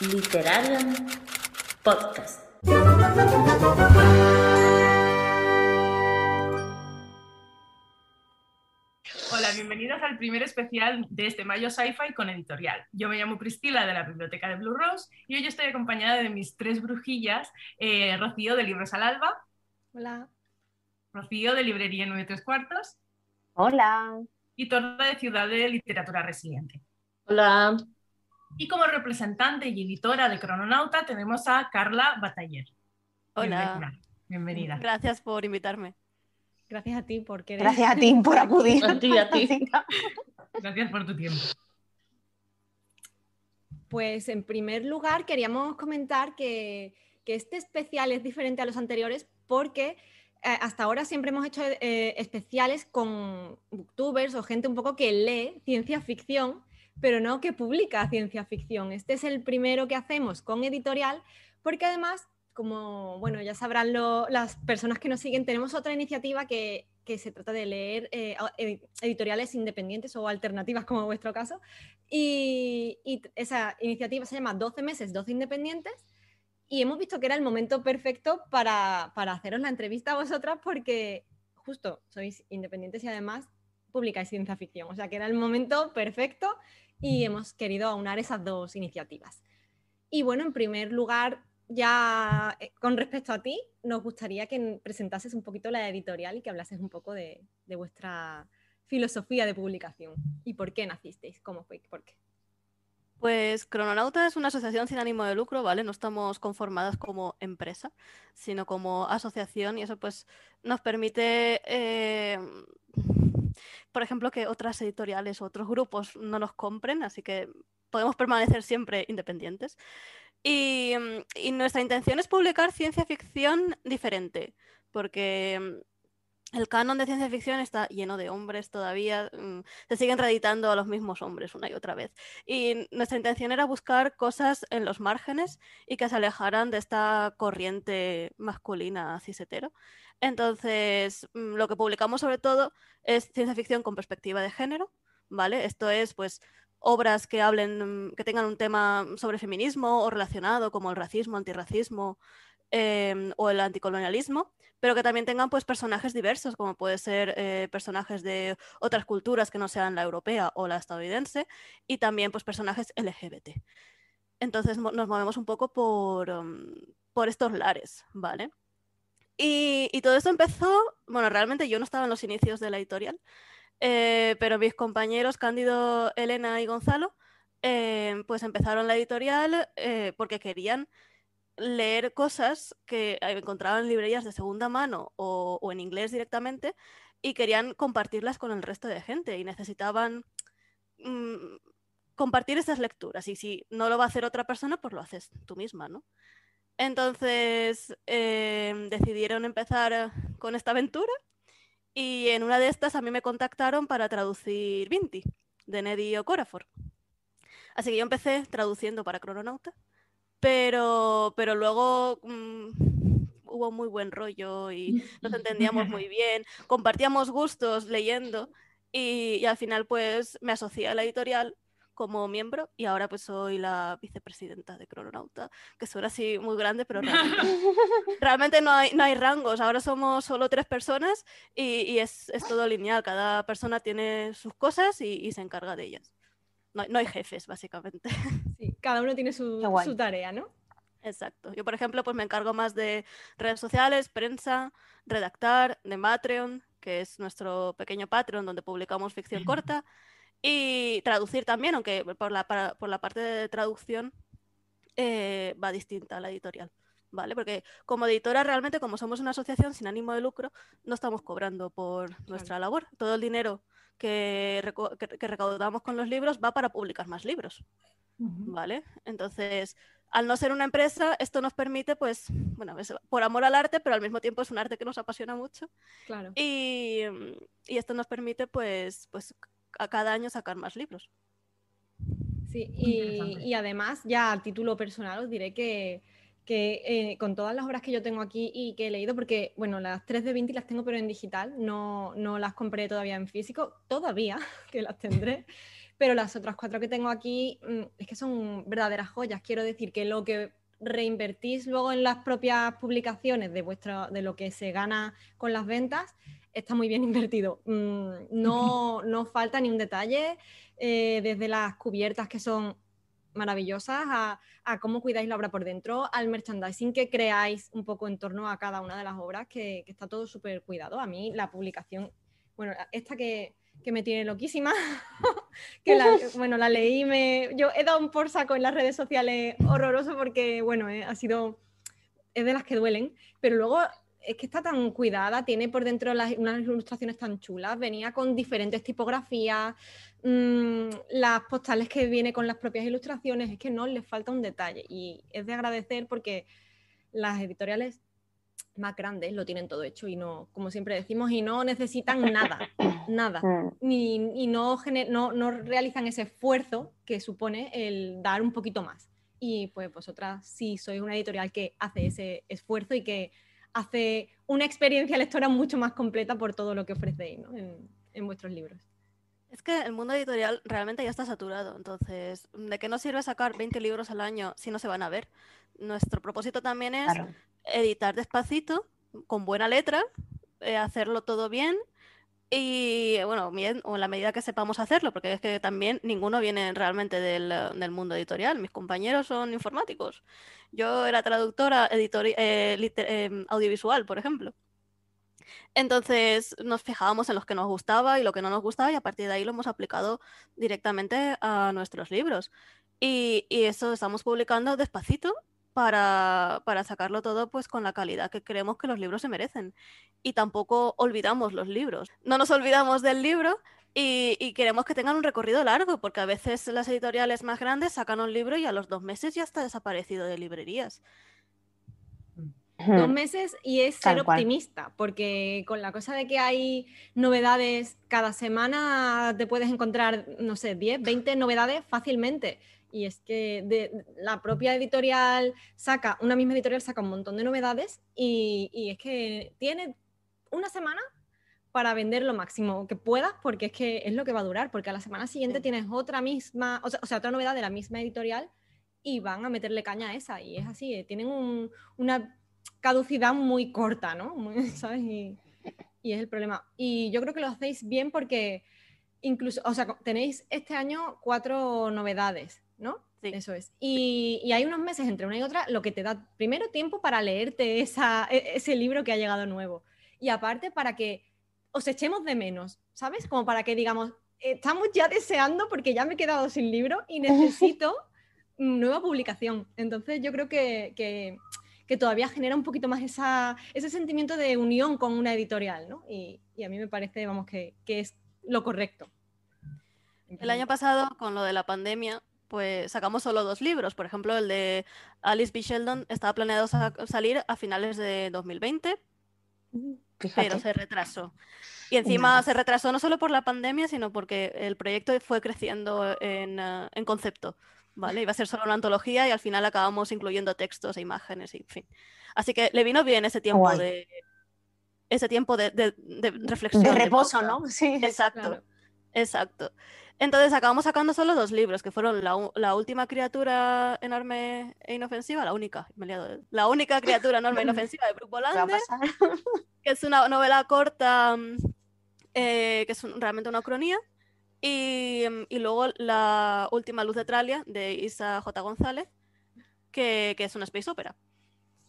Literarium Podcast. Hola, bienvenidos al primer especial de este Mayo Sci-Fi con editorial. Yo me llamo Priscila de la Biblioteca de Blue Rose y hoy estoy acompañada de mis tres brujillas, eh, Rocío de Libros al Alba. Hola. Rocío de Librería 9 3 cuartos. Hola. Y Torda de Ciudad de Literatura Resiliente. Hola. Y como representante y editora de Crononauta tenemos a Carla Bataller. Hola. Bienvenida. Bienvenida. Gracias por invitarme. Gracias a ti por querer. Gracias a ti por acudir. A ti, a ti. Gracias por tu tiempo. Pues en primer lugar queríamos comentar que, que este especial es diferente a los anteriores porque eh, hasta ahora siempre hemos hecho eh, especiales con booktubers o gente un poco que lee ciencia ficción, pero no que publica ciencia ficción. Este es el primero que hacemos con editorial porque además como bueno, ya sabrán lo- las personas que nos siguen, tenemos otra iniciativa que, que se trata de leer eh, editoriales independientes o alternativas, como vuestro caso. Y, esa iniciativa se llama 12 meses, 12 independientes. Y hemos visto que era el momento perfecto para, para haceros la entrevista a vosotras porque justo sois independientes y además publicáis ciencia ficción. O sea que era el momento perfecto y hemos querido aunar esas dos iniciativas. Y bueno, en primer lugar, ya eh, con respecto a ti, nos gustaría que presentases un poquito la editorial y que hablases un poco de, de vuestra filosofía de publicación y por qué nacisteis, cómo fue, por qué. Pues Crononauta es una asociación sin ánimo de lucro, ¿vale? No estamos conformadas como empresa, sino como asociación y eso pues nos permite, eh, por ejemplo, que otras editoriales o otros grupos no nos compren, así que podemos permanecer siempre independientes. Y, mm, y nuestra intención es publicar ciencia ficción diferente, porque mm, el canon de ciencia ficción está lleno de hombres todavía, mm, se siguen reeditando a los mismos hombres una y otra vez. Y nuestra intención era buscar cosas en los márgenes y que se alejaran de esta corriente masculina cisetero. Entonces, mm, lo que publicamos sobre todo es ciencia ficción con perspectiva de género, ¿vale? Esto es, pues, obras que hablen, mm, que tengan un tema sobre feminismo o relacionado, como el racismo, antirracismo em, o el anticolonialismo, pero que también tengan pues personajes diversos, como puede ser eh, personajes de otras culturas que no sean la europea o la estadounidense, y también pues personajes LGBT. Entonces nos movemos un poco por, um, por estos lares, ¿vale? Y, todo esto empezó, bueno, realmente yo no estaba en los inicios de la editorial, eh, pero mis compañeros Cándido, Elena y Gonzalo, eh, pues empezaron la editorial eh, porque querían leer cosas que eh, encontraban en librerías de segunda mano o, en inglés directamente y querían compartirlas con el resto de gente y necesitaban mm, compartir esas lecturas y si no lo va a hacer otra persona, pues lo haces tú misma, ¿no? Entonces eh, decidieron empezar con esta aventura y en una de estas a mí me contactaron para traducir Vinti de Neddy Okorafor. Así que yo empecé traduciendo para Crononauta, pero, pero luego mm, hubo muy buen rollo y nos entendíamos muy bien, compartíamos gustos leyendo y, y al final pues me asocié a la editorial como miembro y ahora pues soy la vicepresidenta de Crononauta, que suena así muy grande, pero realmente, realmente no, hay, no hay rangos, ahora somos solo tres personas y, y es, es todo lineal, cada persona tiene sus cosas y, y se encarga de ellas. No, no hay jefes, básicamente. Sí, cada uno tiene su, tarea, ¿no? Exacto. Yo, por ejemplo, pues me encargo más de redes sociales, prensa, redactar, de Matreon, que es nuestro pequeño Patreon donde publicamos ficción corta, y traducir también, aunque por la, para- por la parte de traducción eh, va distinta a la editorial. ¿Vale? Porque como editora realmente, como somos una asociación sin ánimo de lucro, no estamos cobrando por nuestra labor. Todo el dinero que, que- que recaudamos con los libros va para publicar más libros. ¿vale? Entonces, al no ser una empresa, esto nos permite, pues, bueno, es por amor al arte, pero al mismo tiempo es un arte que nos apasiona mucho Claro. y, y esto nos permite, pues, pues, a cada año sacar más libros. Sí, y, y además, ya a título personal, os diré que, que eh, con todas las obras que yo tengo aquí y que he leído, porque, bueno, las 3 de Vinti las tengo pero en digital, no, no las compré todavía en físico, todavía, que las tendré, pero las otras cuatro que tengo aquí mm, es que son verdaderas joyas. Quiero decir que lo que reinvertís luego en las propias publicaciones de, vuestra, de lo que se gana con las ventas, está muy bien invertido. Mm, no, no falta ni un detalle, eh, desde las cubiertas que son maravillosas a, cómo cuidáis la obra por dentro, al merchandising que creáis un poco en torno a cada una de las obras, que, está todo súper cuidado. A mí la publicación, bueno, esta que, me tiene loquísima, que la, bueno, la leí, me, yo he dado un por saco en las redes sociales horroroso porque, bueno, eh, ha sido, es de las que duelen, pero luego es que está tan cuidada, tiene por dentro unas ilustraciones tan chulas, venía con diferentes tipografías, mm, las postales que viene con las propias ilustraciones, es que no le falta un detalle y es de agradecer porque las editoriales más grandes lo tienen todo hecho y no, como siempre decimos, y no necesitan nada, nada, mm. ni, y no, no, no realizan ese esfuerzo que supone el dar un poquito más. Y pues vosotras sí sois una editorial que hace ese esfuerzo y que hace una experiencia lectora mucho más completa por todo lo que ofrecéis en, vuestros libros. Es que el mundo editorial realmente ya está saturado, entonces, ¿de qué nos sirve sacar 20 libros al año si no se van a ver? Nuestro propósito también es editar despacito, con buena letra, eh, hacerlo todo bien y bueno, bien, o en la medida que sepamos hacerlo, porque es que también ninguno viene realmente del, del mundo editorial. Mis compañeros son informáticos. Yo era traductora eh, em, audiovisual, por ejemplo. Entonces nos fijábamos en los que nos gustaba y lo que no nos gustaba y a partir de ahí lo hemos aplicado directamente a nuestros libros. Y, y eso estamos publicando despacito para, para, sacarlo todo pues con la calidad que creemos que los libros se merecen. Y tampoco olvidamos los libros. No nos olvidamos del libro y, queremos que tengan un recorrido largo, porque a veces las editoriales más grandes sacan un libro y a los dos meses ya está desaparecido de librerías. Dos meses y es ser optimista, porque con la cosa de que hay novedades cada semana te puedes encontrar, no sé, 10, 20 novedades fácilmente y es que de, la propia editorial saca, una misma editorial saca un montón de novedades y, es que tiene una semana para vender lo máximo que puedas porque es que es lo que va a durar, porque a la semana siguiente tienes otra misma, o sea, otra novedad de la misma editorial y van a meterle caña a esa y es así, eh, tienen una caducidad muy corta, ¿no? ¿Sabes? Y, y es el problema. Y yo creo que lo hacéis bien porque incluso, o sea, tenéis este año cuatro novedades ¿no? Sí. Eso es. Y, hay unos meses entre una y otra, lo que te da primero tiempo para leerte esa, e, ese libro que ha llegado nuevo. Y aparte para que os echemos de menos, ¿sabes? Como para que digamos, estamos ya deseando porque ya me he quedado sin libro y necesito nueva publicación. Entonces yo creo que, que, todavía genera un poquito más esa, ese sentimiento de unión con una editorial, ¿no? Y, y a mí me parece, vamos, que, que es lo correcto. El año pasado, con lo de la pandemia, pues sacamos solo dos libros. Por ejemplo, el de Alice B. Sheldon estaba planeado salir a finales de 2020, pero se retrasó. Y encima se retrasó no solo por la pandemia, sino porque el proyecto fue creciendo en, eh, en, concepto. ¿vale? Iba a ser solo una antología y al final acabamos incluyendo textos e imágenes, y, en fin. Así que le vino bien ese tiempo de ese tiempo de, de, reflexión. De reposo, ¿no? Sí, exacto. Exacto. Entonces acabamos sacando solo dos libros, que fueron la, última criatura enorme e inofensiva, la única, la única criatura enorme e inofensiva de Brooke Bolander, que es una novela corta, mm, eh, que es realmente una cronía, y, y, luego la última luz de Tralia de Isa J. González, que, que es una space opera.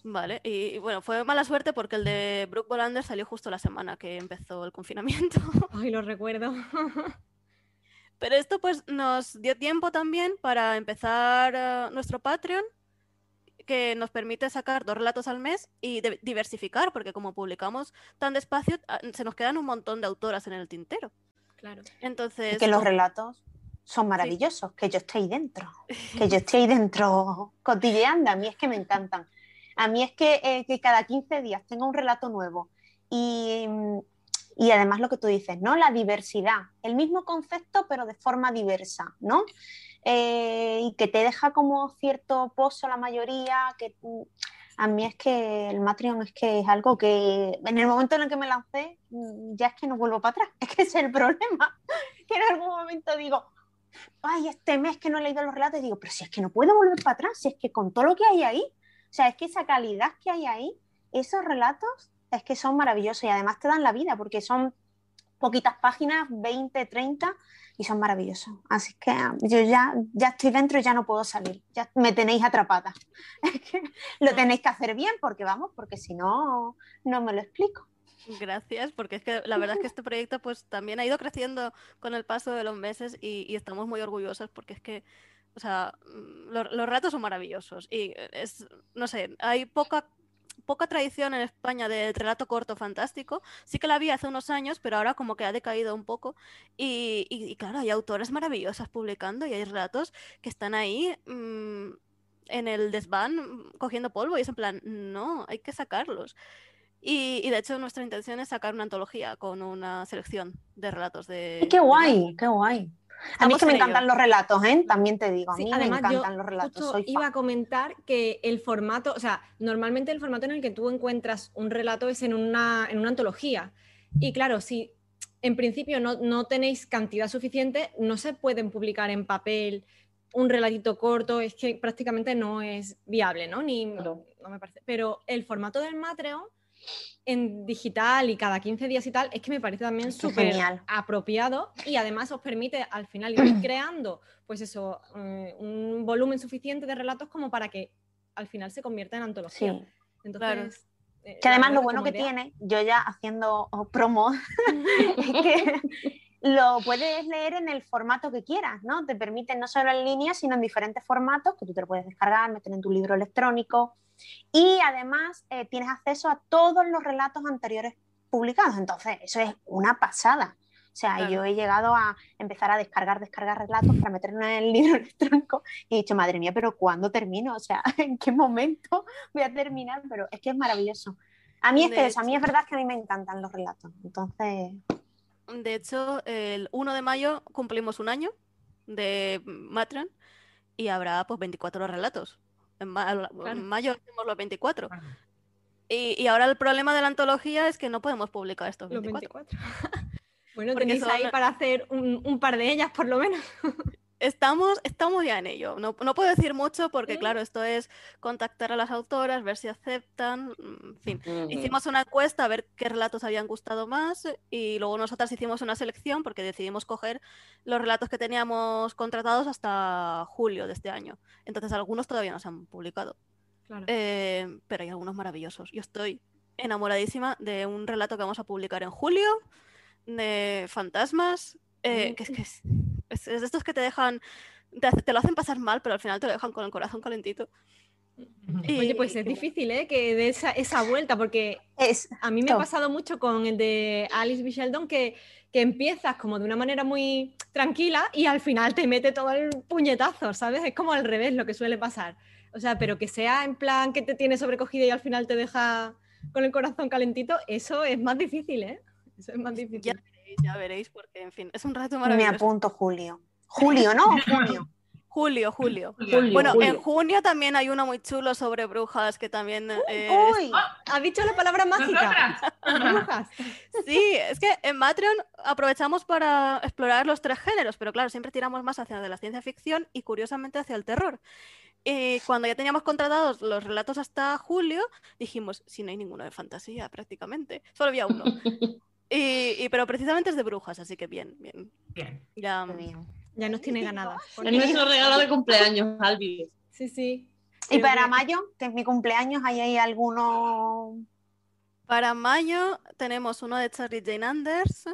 Vale, y, bueno, fue mala suerte porque el de Brooke Bolander salió justo la semana que empezó el confinamiento. Ay, lo recuerdo. Pero esto pues nos dio tiempo también para empezar eh, nuestro Patreon, que nos permite sacar dos relatos al mes y diversificar, porque como publicamos tan despacio, ah, se nos quedan un montón de autoras en el tintero. Claro. Entonces. que los relatos son maravillosos, que yo esté ahí dentro, que yo esté ahí dentro cotilleando, a mí es que me encantan. A mí es que, eh, cada 15 días tenga un relato nuevo y, y además lo que tú dices, ¿no? La diversidad, el mismo concepto pero de forma diversa, ¿no? Eh, y que te deja como cierto pozo la mayoría, que mm, a mí es que el Matreon es que es algo que en el momento en el que me lancé mm, ya es que no vuelvo para atrás, es que es el problema, que en algún momento digo, ay, este mes que no he leído los relatos, digo, pero si es que no puedo volver para atrás, si es que con todo lo que hay ahí, o sea, es que esa calidad que hay ahí, esos relatos, es que son maravillosos y además te dan la vida porque son poquitas páginas, 20, 30, y son maravillosos. Así que ah, yo ya, ya estoy dentro y ya no puedo salir, ya me tenéis atrapada. lo tenéis que hacer bien porque vamos, porque si no, no me lo explico. Gracias, porque es que la verdad es que este proyecto pues también ha ido creciendo con el paso de los meses y, estamos muy orgullosos porque es que, o sea, mm, los, los ratos son maravillosos y es, no sé, hay poca poca tradición en España de relato corto fantástico. Sí que la había hace unos años, pero ahora como que ha decaído un poco. Y, claro, hay autores maravillosas publicando y hay relatos que están ahí mm, en el desván cogiendo polvo y es en plan, no, hay que sacarlos. Y, de hecho nuestra intención es sacar una antología con una selección de relatos de... ¡Qué guay! ¡Qué guay! A mí que me encantan los relatos, ¿eh? También te digo, a mí me encantan los relatos. Soy iba a comentar que el formato, o sea, normalmente el formato en el que tú encuentras un relato es en una, en una antología. Y claro, si en principio no, no tenéis cantidad suficiente, no se pueden publicar en papel un relatito corto, es que prácticamente no es viable, ¿no? Ni, no me parece. Pero el formato del Matreon en digital y cada 15 días y tal, es que me parece también súper apropiado y además os permite al final ir creando, pues eso, eh, un volumen suficiente de relatos como para que al final se convierta en antología. Entonces, eh, que además lo bueno que tiene, yo ya haciendo promo, es que lo puedes leer en el formato que quieras, ¿no? Te permite no solo en línea, sino en diferentes formatos que tú te lo puedes descargar, meter en tu libro electrónico, y además eh, tienes acceso a todos los relatos anteriores publicados. Entonces, eso es una pasada. O sea, yo he llegado a empezar a descargar, descargar relatos para meterlos en el libro electrónico y he dicho, madre mía, pero ¿cuándo termino? O sea, ¿en qué momento voy a terminar? Pero es que es maravilloso. A mí es que eso, a mí es verdad que a mí me encantan los relatos. Entonces... De hecho, el 1 de mayo cumplimos un año de Matron y habrá pues 24 relatos. En, mayo hacemos los 24. Y, ahora el problema de la antología es que no podemos publicar estos 24. bueno, tenéis ahí para hacer un, par de ellas por lo menos. Estamos, estamos ya en ello. No, puedo decir mucho porque, claro, esto es contactar a las autoras, ver si aceptan. En fin, hicimos una encuesta a ver qué relatos habían gustado más y luego nosotras hicimos una selección porque decidimos coger los relatos que teníamos contratados hasta julio de este año. Entonces, algunos todavía no se han publicado. Eh, pero hay algunos maravillosos. Yo estoy enamoradísima de un relato que vamos a publicar en julio de fantasmas, eh, que es que es es, de estos que te dejan, te, lo hacen pasar mal, pero al final te lo dejan con el corazón calentito. Oye, pues es difícil, ¿eh? Que de esa, esa vuelta, porque es, a mí me ha pasado mucho con el de Alice B. Sheldon que, que empiezas como de una manera muy tranquila y al final te mete todo el puñetazo, ¿sabes? Es como al revés lo que suele pasar. O sea, pero que sea en plan que te tiene sobrecogida y al final te deja con el corazón calentito, eso es más difícil, ¿eh? Eso es más difícil ya veréis, porque en fin, es un rato maravilloso. Me apunto Julio. Julio, ¿no? Julio. Julio, julio. bueno, en junio también hay uno muy chulo sobre brujas que también. Eh, ¡Uy! ha dicho la palabra mágica. brujas. Sí, es que en Matreon aprovechamos para explorar los tres géneros, pero claro, siempre tiramos más hacia la ciencia ficción y curiosamente hacia el terror. Y cuando ya teníamos contratados los relatos hasta julio, dijimos, si no hay ninguno de fantasía prácticamente, solo había uno. Y, pero precisamente es de brujas, así que bien, bien. Bien. Ya, ya nos tiene ganada. Es nuestro regalo de cumpleaños, Albi. Sí, sí. ¿Y para mayo, que es mi cumpleaños, ahí hay alguno? Para mayo tenemos uno de Charlie Jane Anders,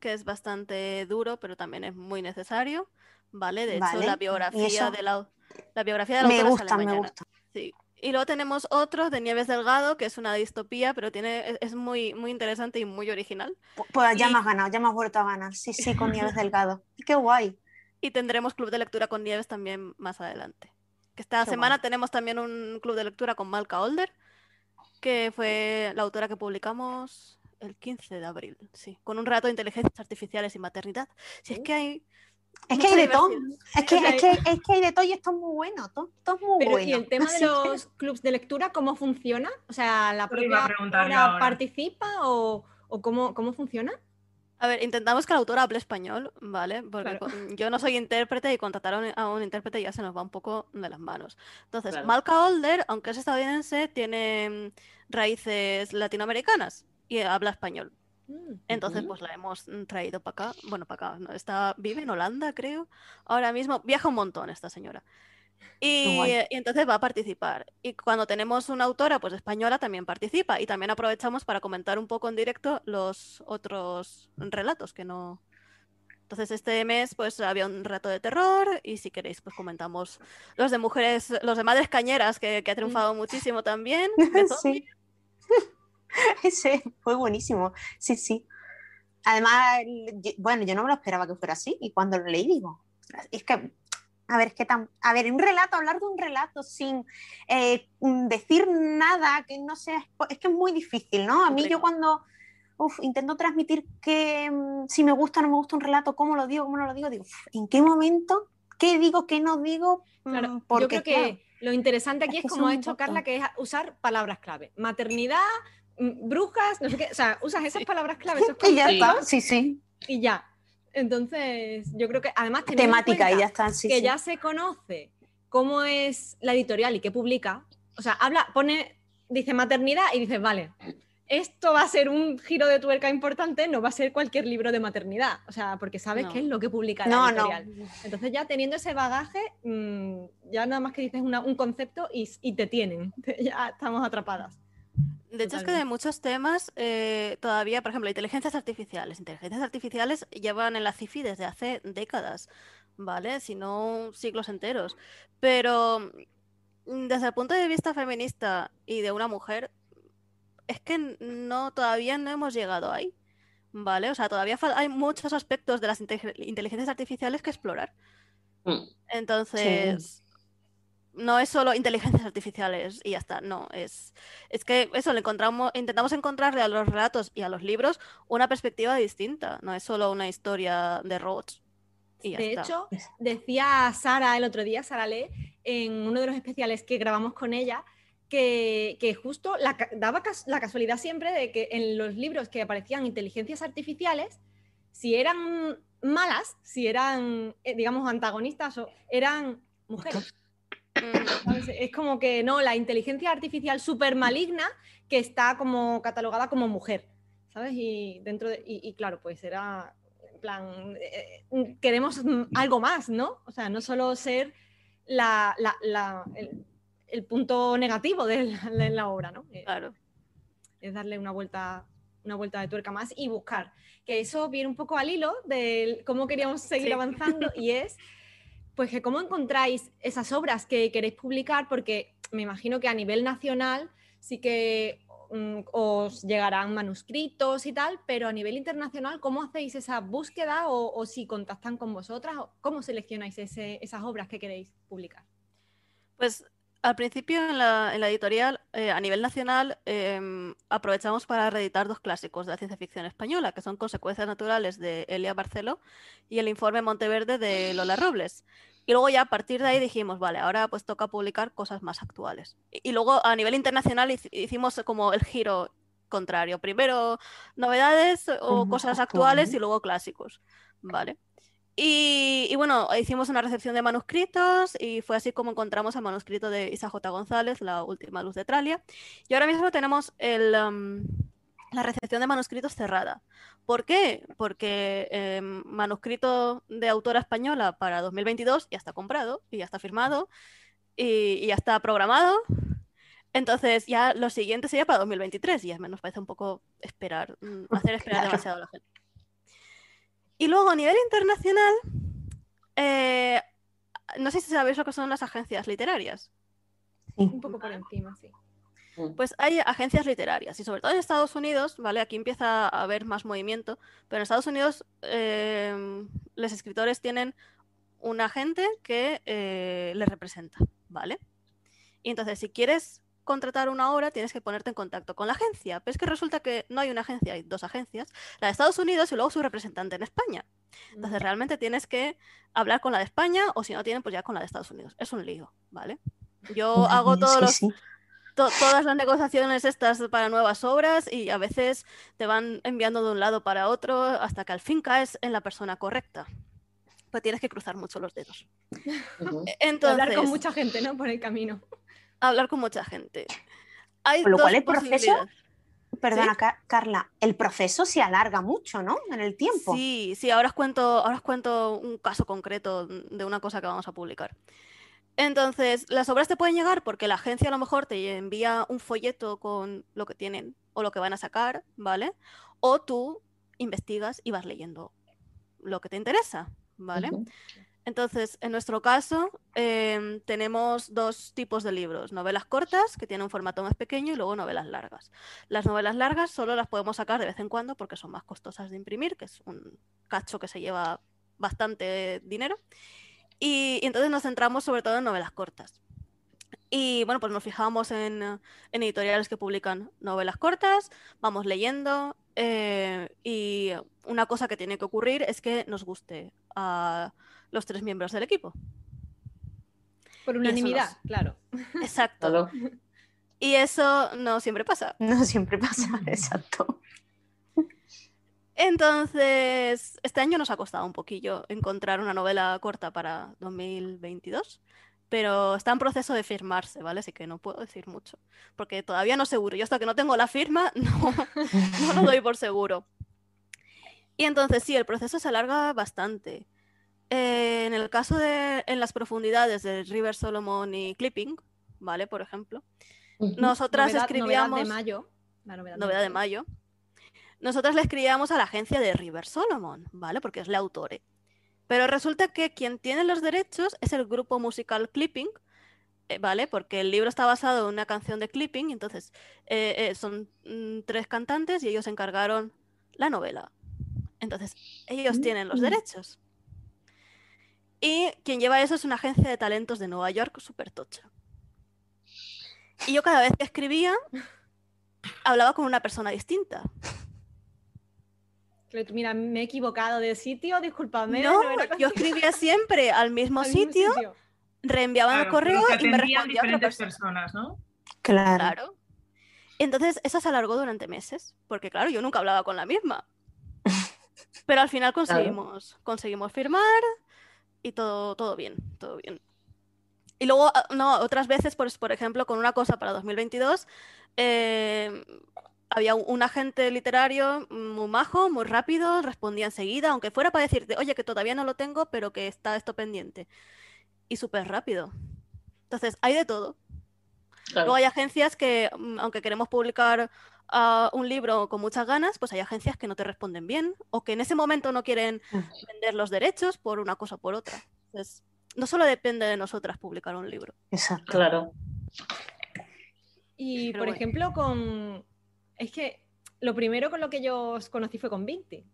que es bastante duro, pero también es muy necesario. ¿Vale? De hecho, la biografía de la, la biografía de la me gusta, me gusta. Sí, y luego tenemos otros de Nieves Delgado, que es una distopía, pero tiene, es muy, muy interesante y muy original. Pues ya me has ganado, ya me has vuelto a ganar. Sí, sí, con Nieves Delgado. Qué guay. Y tendremos club de lectura con Nieves también más adelante. Que esta semana tenemos también un club de lectura con Malca Older, que fue la autora que publicamos el 15 de abril, sí, con un rato de inteligencias artificiales y maternidad. Si es que hay es que hay de todo. Es que, es, que, es que, hay de todo y esto es muy bueno. Todo, todo es muy Pero, bueno. ¿Y el tema de los clubs de lectura, cómo funciona? O sea, ¿la propia autora participa o, o cómo, cómo, funciona? A ver, intentamos que el autor hable español, ¿vale? Porque Claro. yo no soy intérprete y contratar a un, a un intérprete ya se nos va un poco de las manos. Entonces, Claro. Malca Older, aunque es estadounidense, tiene mm, raíces latinoamericanas y habla español. Mm. Entonces, Ujú. pues la hemos mm, traído para acá. Bueno, para acá. ¿no? Está, vive en Holanda, creo. Ahora mismo viaja un montón esta señora. Y, y entonces va a participar. Y cuando tenemos una autora, pues española, también participa. Y también aprovechamos para comentar un poco en directo los otros relatos que no. Entonces, este mes, pues había un relato de terror. Y si queréis, pues comentamos los de mujeres, los de madres cañeras, que, que ha triunfado muchísimo también. Sí. Ese fue buenísimo. Sí, sí. Además, yo- bueno, yo no me lo esperaba que fuera así. Y cuando lo leí, digo, "Ostras, es que, a ver, es que tan, a ver, un relato, hablar de un relato sin eh, decir nada que no sea, es que es muy difícil, ¿no? A mí yo cuando uf, intento transmitir que mm, si me gusta o no me gusta un relato, cómo lo digo, cómo no lo digo, digo, uf, ¿en qué momento? ¿Qué digo, qué no digo? Claro, Mm, yo porque, creo que claro, lo interesante aquí es es, como ha hecho. Carla, que es usar palabras clave. Maternidad, brujas, no sé qué. O sea, usas esas palabras clave, esos y ya está, sí, sí. y ya. Entonces, yo creo que además Temática y ya está, sí, que sí. ya se conoce cómo es la editorial y qué publica, o sea, habla, pone, dice maternidad y dices, vale, esto va a ser un giro de tuerca importante, no va a ser cualquier libro de maternidad, o sea, porque sabes No. qué es lo que publica la No, no. editorial. Entonces ya teniendo ese bagaje, mm, ya nada más que dices una- un concepto y, y te tienen, ya estamos atrapadas. De hecho, es que de muchos temas eh, todavía, por ejemplo, inteligencias artificiales. Inteligencias artificiales llevan en la CIFI desde hace décadas, ¿vale? Si no siglos enteros. Pero mm, desde el punto de vista feminista y de una mujer, es que no, todavía no hemos llegado ahí, ¿vale? O sea, todavía hay muchos aspectos de las inte- inteligencias artificiales que explorar. Mm. Entonces, no es solo inteligencias artificiales y ya está, no, es, es que eso, le encontramos, intentamos encontrarle a los relatos y a los libros una perspectiva distinta, no es solo una historia de robots. Y ya De está. hecho, decía Sara el otro día, Sara Le, en uno de los especiales que grabamos con ella, que, que justo la, daba cas- la casualidad siempre de que en los libros que aparecían inteligencias artificiales, si eran malas, si eran, eh, digamos, antagonistas, o eran mujeres. ¿Sabes? Es como que no, la inteligencia artificial súper maligna que está como catalogada como mujer, ¿sabes? Y dentro de, y, y claro, pues era en plan, eh, eh, queremos algo más, ¿no? O sea, no solo ser la, la- la- el, el punto negativo de la, de la obra, ¿no? Eh, claro. es darle una vuelta, una vuelta de tuerca más y buscar. Que eso viene un poco al hilo de cómo queríamos seguir Sí. avanzando y es, pues, que cómo encontráis esas obras que queréis publicar, porque me imagino que a nivel nacional sí que mm, os llegarán manuscritos y tal, pero a nivel internacional, ¿cómo hacéis esa búsqueda o, si contactan con vosotras? o ¿Cómo seleccionáis ese- esas obras que queréis publicar? Pues al principio en la, en la editorial, eh, a nivel nacional, em, aprovechamos para reeditar dos clásicos de la ciencia ficción española, que son Consecuencias Naturales de Elia Barceló y El Informe Monteverde de Lola Robles. Y luego ya a partir de ahí dijimos, vale, ahora pues toca publicar cosas más actuales. Y, y luego a nivel internacional hic- hicimos como el giro contrario. Primero novedades o cosas actuales y luego clásicos. Vale. Y, y bueno, hicimos una recepción de manuscritos y fue así como encontramos el manuscrito de Isa J. González, La última luz de Tralia. Y ahora mismo tenemos el, um, la recepción de manuscritos cerrada. ¿Por qué? Porque eh, manuscrito de autora española para 2022 ya está comprado y ya está firmado y, y ya está programado. Entonces ya lo siguiente sería para 2023 y ya me nos parece un poco esperar, mm, hacer esperar demasiado a la gente. Y luego a nivel internacional, eh, no sé si sabéis lo que son las agencias literarias. Sí. Un poco por encima, sí. Mm. Pues hay agencias literarias y sobre todo en Estados Unidos, ¿vale? Aquí empieza a haber más movimiento, pero en Estados Unidos eh, los escritores tienen un agente que eh, les representa, ¿vale? Y entonces si quieres contratar una obra tienes que ponerte en contacto con la agencia, pero es que resulta que no hay una agencia, hay dos agencias, la de Estados Unidos y luego su representante en España. Entonces realmente tienes que hablar con la de España o si no tienen pues ya con la de Estados Unidos. Es un lío, ¿vale? Yo hago mía, todos sí, los sí. to- todas las negociaciones estas para nuevas obras y a veces te van enviando de un lado para otro hasta que al fin caes en la persona correcta. Pues tienes que cruzar mucho los dedos. Entonces, Hablar con mucha gente, ¿no? Por el camino. Hablar con mucha gente. Hay Con lo dos cual el proceso-. Perdona, Ca- Carla, el proceso se alarga mucho, ¿no? En el tiempo. Sí, sí, ahora os cuento, ahora os cuento un caso concreto de una cosa que vamos a publicar. Entonces, las obras te pueden llegar porque la agencia a lo mejor te envía un folleto con lo que tienen o lo que van a sacar, ¿vale? O tú investigas y vas leyendo lo que te interesa, ¿vale? Entonces, en nuestro caso, em, tenemos dos tipos de libros, novelas cortas, que tienen un formato más pequeño, y luego novelas largas. Las novelas largas solo las podemos sacar de vez en cuando porque son más costosas de imprimir, que es un cacho que se lleva bastante dinero. Y, entonces nos centramos sobre todo en novelas cortas. Y bueno, pues nos fijamos en, editoriales que publican novelas cortas, vamos leyendo eh, y una cosa que tiene que ocurrir es que nos guste a los tres miembros del equipo. Por unanimidad, claro. Exacto. Claro. Y eso no siempre pasa. No siempre pasa, exacto. Entonces, este año nos ha costado un poquillo encontrar una novela corta para 2022, pero está en proceso de firmarse, ¿vale? Así que no puedo decir mucho, porque todavía no seguro. Yo hasta que no tengo la firma, no, no lo doy por seguro. Y entonces sí, el proceso se alarga bastante. Eh, en el caso de en las profundidades de River Solomon y Clipping, ¿vale? Por ejemplo, nosotras Novedad- escribíamos Novedad de mayo. La novedad, novedad de mayo. Nosotras le escribíamos a la agencia de River Solomon, ¿vale? Porque es la autore. Pero resulta que quien tiene los derechos es el grupo musical Clipping, eh, ¿vale? Porque el libro está basado en una canción de Clipping, entonces eh, eh, son mm, tres cantantes y ellos encargaron la novela. Entonces, ellos tienen los Mm. derechos. Y quien lleva eso es una agencia de talentos de Nueva York súper tocha. Y yo cada vez que escribía, hablaba con una persona distinta. Mira, me he equivocado de sitio, discúlpame. No, yo escribía siempre al mismo Al mismo sitio, reenviaban el Claro, correo pero que y me otra diferentes persona. personas, ¿no? Claro. Claro. Entonces, eso se alargó durante meses, porque claro, yo nunca hablaba con la misma. Pero al final conseguimos, conseguimos firmar y todo, todo bien, todo bien. Y luego, ah, no, otras veces, por, por ejemplo, con una cosa para 2022, eh, había un, un agente literario muy majo, muy rápido, respondía enseguida, aunque fuera para decirte, oye, que todavía no lo tengo, pero que está esto pendiente. Y súper rápido. Entonces, hay de todo. Claro. Luego hay agencias que, mm, aunque queremos publicar ah, un libro con muchas ganas, pues hay agencias que no te responden bien o que en ese momento no quieren vender los derechos por una cosa o por otra. Entonces, no solo depende de nosotras publicar un libro. Exacto. Claro. Y Pero por bueno. ejemplo, con. Es que lo primero con lo que yo os conocí fue con Vinti.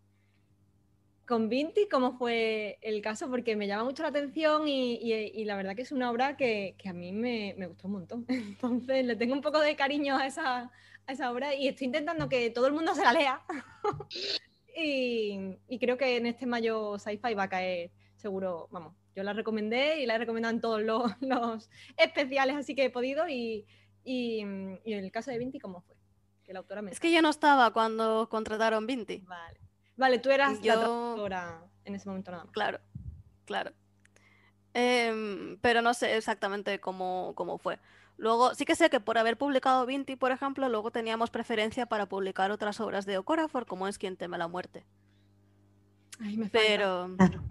Con Vinti, ¿cómo fue el caso? Porque me llama mucho la atención y, y- y la verdad que es una obra que, que a mí me, me gustó un montón. Entonces le tengo un poco de cariño a esa, a esa obra y estoy intentando que todo el mundo se la lea. y, y creo que en este mayo sci-fi va a caer seguro, vamos, yo la recomendé y la he recomendado en todos los, los especiales así que he podido y, y, y en el caso de Vinti, ¿cómo fue? Que la autora me... Es que yo no estaba cuando contrataron Vinti. Vale. Vale, tú eras la Yo- traductora en ese momento nada más. Claro, claro. Em, pero no sé exactamente cómo, cómo fue. Luego, sí que sé que por haber publicado Vinti, por ejemplo, luego teníamos preferencia para publicar otras obras de Okorafor, como es Quien teme la muerte. Ay, me. Pero, Claro.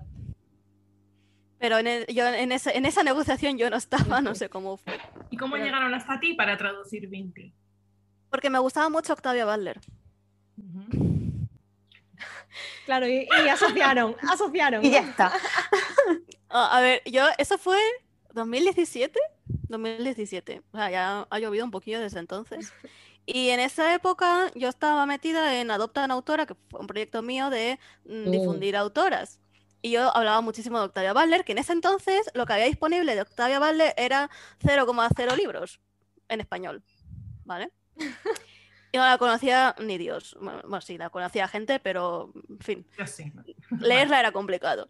pero en, e- yo en, ese- en esa negociación yo no estaba, no sé cómo fue. ¿Y cómo Pero- llegaron hasta ti para traducir Vinti? Porque me gustaba mucho Octavia Butler. Claro, y, y asociaron, asociaron. Y ya está. A ver, yo, eso fue 2017, 2017, o sea, ya ha llovido un poquillo desde entonces. Y en esa época yo estaba metida en Adopta una autora, que fue un proyecto mío de mm, Mm. difundir autoras. Y yo hablaba muchísimo de Octavia Butler, que en ese entonces lo que había disponible de Octavia Butler era 0,0 libros en español, ¿vale? Y no la conocía ni Dios. Bueno, bueno, sí, la conocía gente, pero, en fin, sí. leerla era complicado.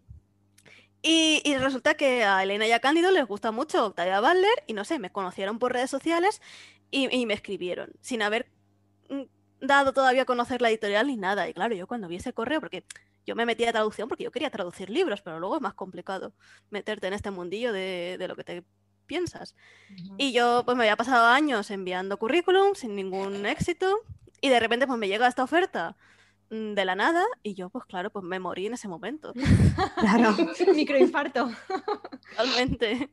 Y, y resulta que a Elena y a Cándido les gusta mucho Octavia Butler y no sé, me conocieron por redes sociales y, y me escribieron sin haber mm, dado todavía a conocer la editorial ni nada. Y claro, yo cuando vi ese correo, porque yo me metí a traducción porque yo quería traducir libros, pero luego es más complicado meterte en este mundillo de, de lo que te piensas. Y yo pues me había pasado años enviando currículum sin ningún éxito y de repente pues me llega esta oferta de la nada y yo pues claro, pues me morí en ese momento. Claro. Microinfarto. Totalmente.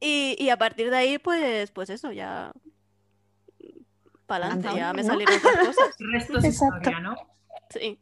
Y, y a partir de ahí pues, pues eso, ya para adelante, ya me ¿no? salieron otras cosas. El resto es Exacto. historia, ¿no? Sí.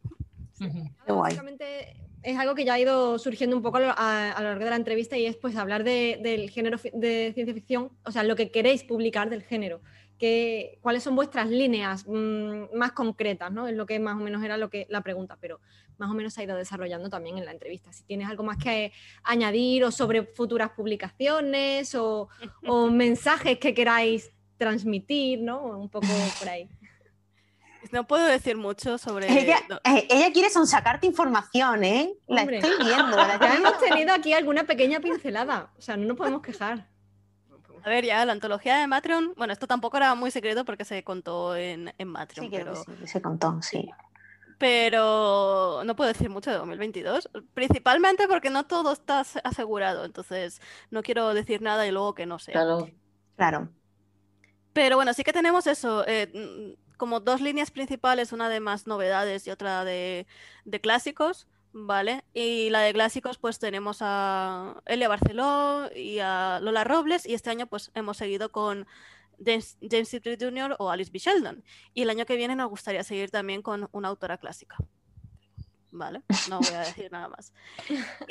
Qué guay. Básicamente es algo que ya ha ido surgiendo un poco a lo, a- a lo largo de la entrevista y es pues hablar de- del género de ciencia ficción, o sea, lo que queréis publicar del género. Que, ¿Cuáles son vuestras líneas mm, más concretas? ¿no? Es lo que más o menos era lo que, la pregunta, pero más o menos se ha ido desarrollando también en la entrevista. Si tienes algo más que añadir o sobre futuras publicaciones o, o mensajes que queráis transmitir, ¿no? Un poco por ahí. No puedo decir mucho sobre... Ella, no, eh, ella quiere son sacarte información, ¿eh? La Hombre. estoy viendo. la Ya hemos tenido aquí alguna pequeña pincelada, o sea, no nos podemos quejar. A ver, ya la antología de Matreon, bueno, esto tampoco era muy secreto porque se contó en, en Matreon, Sí, pero, sí, se contó, sí. pero no puedo decir mucho de 2022, principalmente porque no todo está ase- asegurado, entonces no quiero decir nada y luego que no sea. Claro. Claro. Pero bueno, sí que tenemos eso, eh, mm, como dos líneas principales, una de más novedades y otra de, de clásicos, ¿vale? Y la de clásicos pues tenemos a Elia Barceló y a Lola Robles y este año pues hemos seguido con James, James Jr. o Alice B. Sheldon. Y el año que viene nos gustaría seguir también con una autora clásica. ¿Vale? No voy a decir nada más.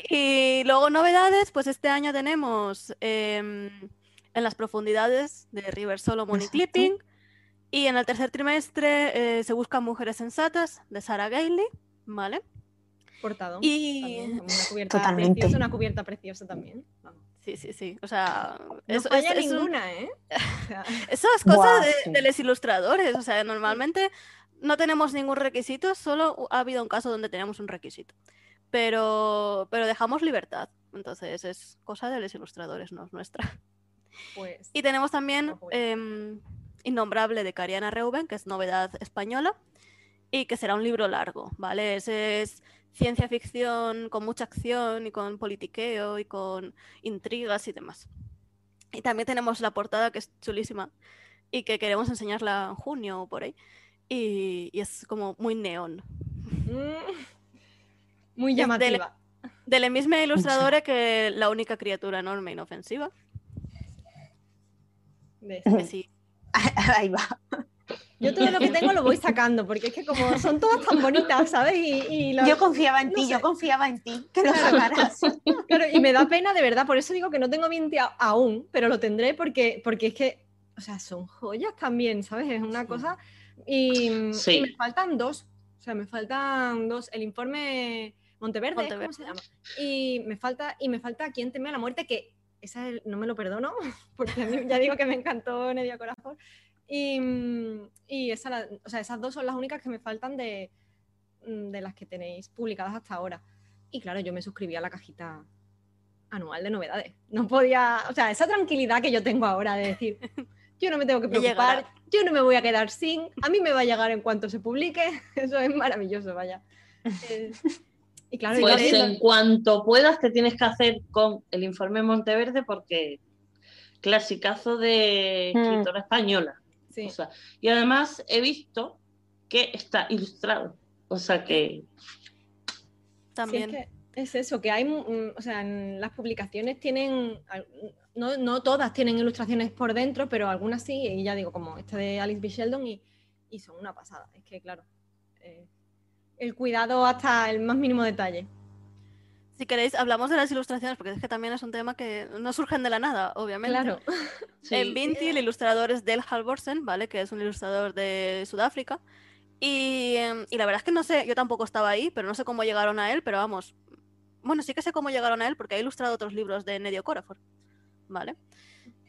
Y luego novedades, pues este año tenemos em, En las profundidades de River Solomon y. Clipping. Y en el tercer trimestre eh, se buscan mujeres sensatas de Sarah Gailey, ¿vale? Portado. Y también, una cubierta Totalmente. preciosa, una cubierta preciosa también. Vamos. sí, sí, sí. O sea, No eso, falla es- ninguna, ¿eh? O sea, eso es cosa Buah, de, sí. de los ilustradores. O sea, normalmente no tenemos ningún requisito, solo ha habido un caso donde tenemos un requisito. Pero, pero dejamos libertad. Entonces es cosa de los ilustradores, no es nuestra. pues, Y tenemos también em, Innombrable de Cariana Reuben, que es novedad española, y que será un libro largo, ¿vale? Ese es ciencia ficción con mucha acción y con politiqueo y con intrigas y demás. Y también tenemos la portada que es chulísima y que queremos enseñarla en junio o por ahí. Y, y es como muy neón. muy llamativa. De la misma ilustradora que La única criatura enorme e inofensiva. de- sí, Ahí va. Yo todo lo que tengo lo voy sacando, porque es que como son todas tan bonitas, ¿sabes? Y, y lo- Yo confiaba en no ti, sé. yo confiaba en ti, que lo sacaras. Claro, y me da pena de verdad, por eso digo que no tengo 20 a- aún, pero lo tendré porque, porque es que, o sea, son joyas también, ¿sabes? Es una Sí. cosa. Y, y Sí. me faltan dos, o sea, me faltan dos. El informe Monteverde, ¿es ¿cómo Monteverde. se llama? Y me falta, y me falta Quién teme a la muerte, que esa es- no me lo perdono, porque a mí ya digo que me encantó Nedia Corazón. Y, mm, y esa la- o sea, esas dos son las únicas que me faltan de, mm, de las que tenéis publicadas hasta ahora. Y claro, yo me suscribí a la cajita anual de novedades. No podía, o sea, esa tranquilidad que yo tengo ahora de decir, yo no me tengo que preocupar, yo no me voy a quedar sin, a mí me va a llegar en cuanto se publique, eso es maravilloso, vaya. Eh, y claro, y Pues queréis- en cuanto puedas te tienes que hacer con el informe Monteverde porque clasicazo de Mm. escritora española. Sí. O sea, y además he visto que está ilustrado. O sea que Sí, también. es, que es eso, que hay, mm, o sea, en las publicaciones tienen, no, no todas tienen ilustraciones por dentro, pero algunas sí, y ya digo, como esta de Alice B. Sheldon, y, y son una pasada. Es que, claro, eh, el cuidado hasta el más mínimo detalle. Si queréis, hablamos de las ilustraciones, porque es que también es un tema que no surgen de la nada, obviamente. Claro, sí. En Vinti, el ilustrador es Del Halvorsen, ¿vale? Que es un ilustrador de Sudáfrica. Y, y la verdad es que no sé, yo tampoco estaba ahí, pero no sé cómo llegaron a él, pero vamos. Bueno, sí que sé cómo llegaron a él porque ha ilustrado otros libros de Nedio Corafor, ¿vale?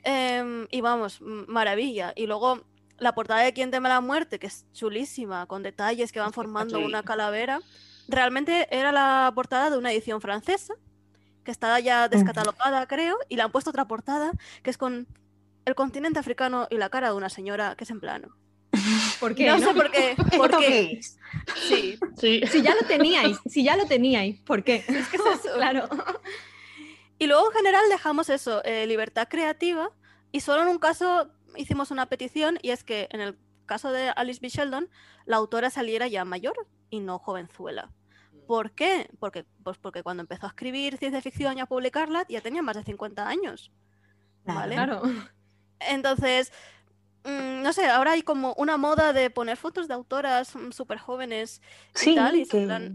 Em, y vamos, maravilla. Y luego la portada de Quién teme la muerte, que es chulísima, con detalles que van formando una calavera. Realmente era la portada de una edición francesa, que está ya descatalogada, creo, y le han puesto otra portada que es con el continente africano y la cara de una señora que es en plano. ¿Por qué? No, no? sé por qué. ¿Esto ¿Por qué? Sí. Sí. Si ya lo teníais, si ya lo teníais, ¿por qué? Es que es eso. Claro. Y luego en general dejamos eso, eh, libertad creativa, y solo en un caso hicimos una petición, y es que en el caso de Alice B. Sheldon, la autora saliera ya mayor y no jovenzuela. ¿Por qué? Porque, pues porque cuando empezó a escribir ciencia ficción y a publicarla ya tenía más de 50 años. ¿Vale? Claro. Entonces, mm, no sé, ahora hay como una moda de poner fotos de autoras súper jóvenes y Sí, tal, y que...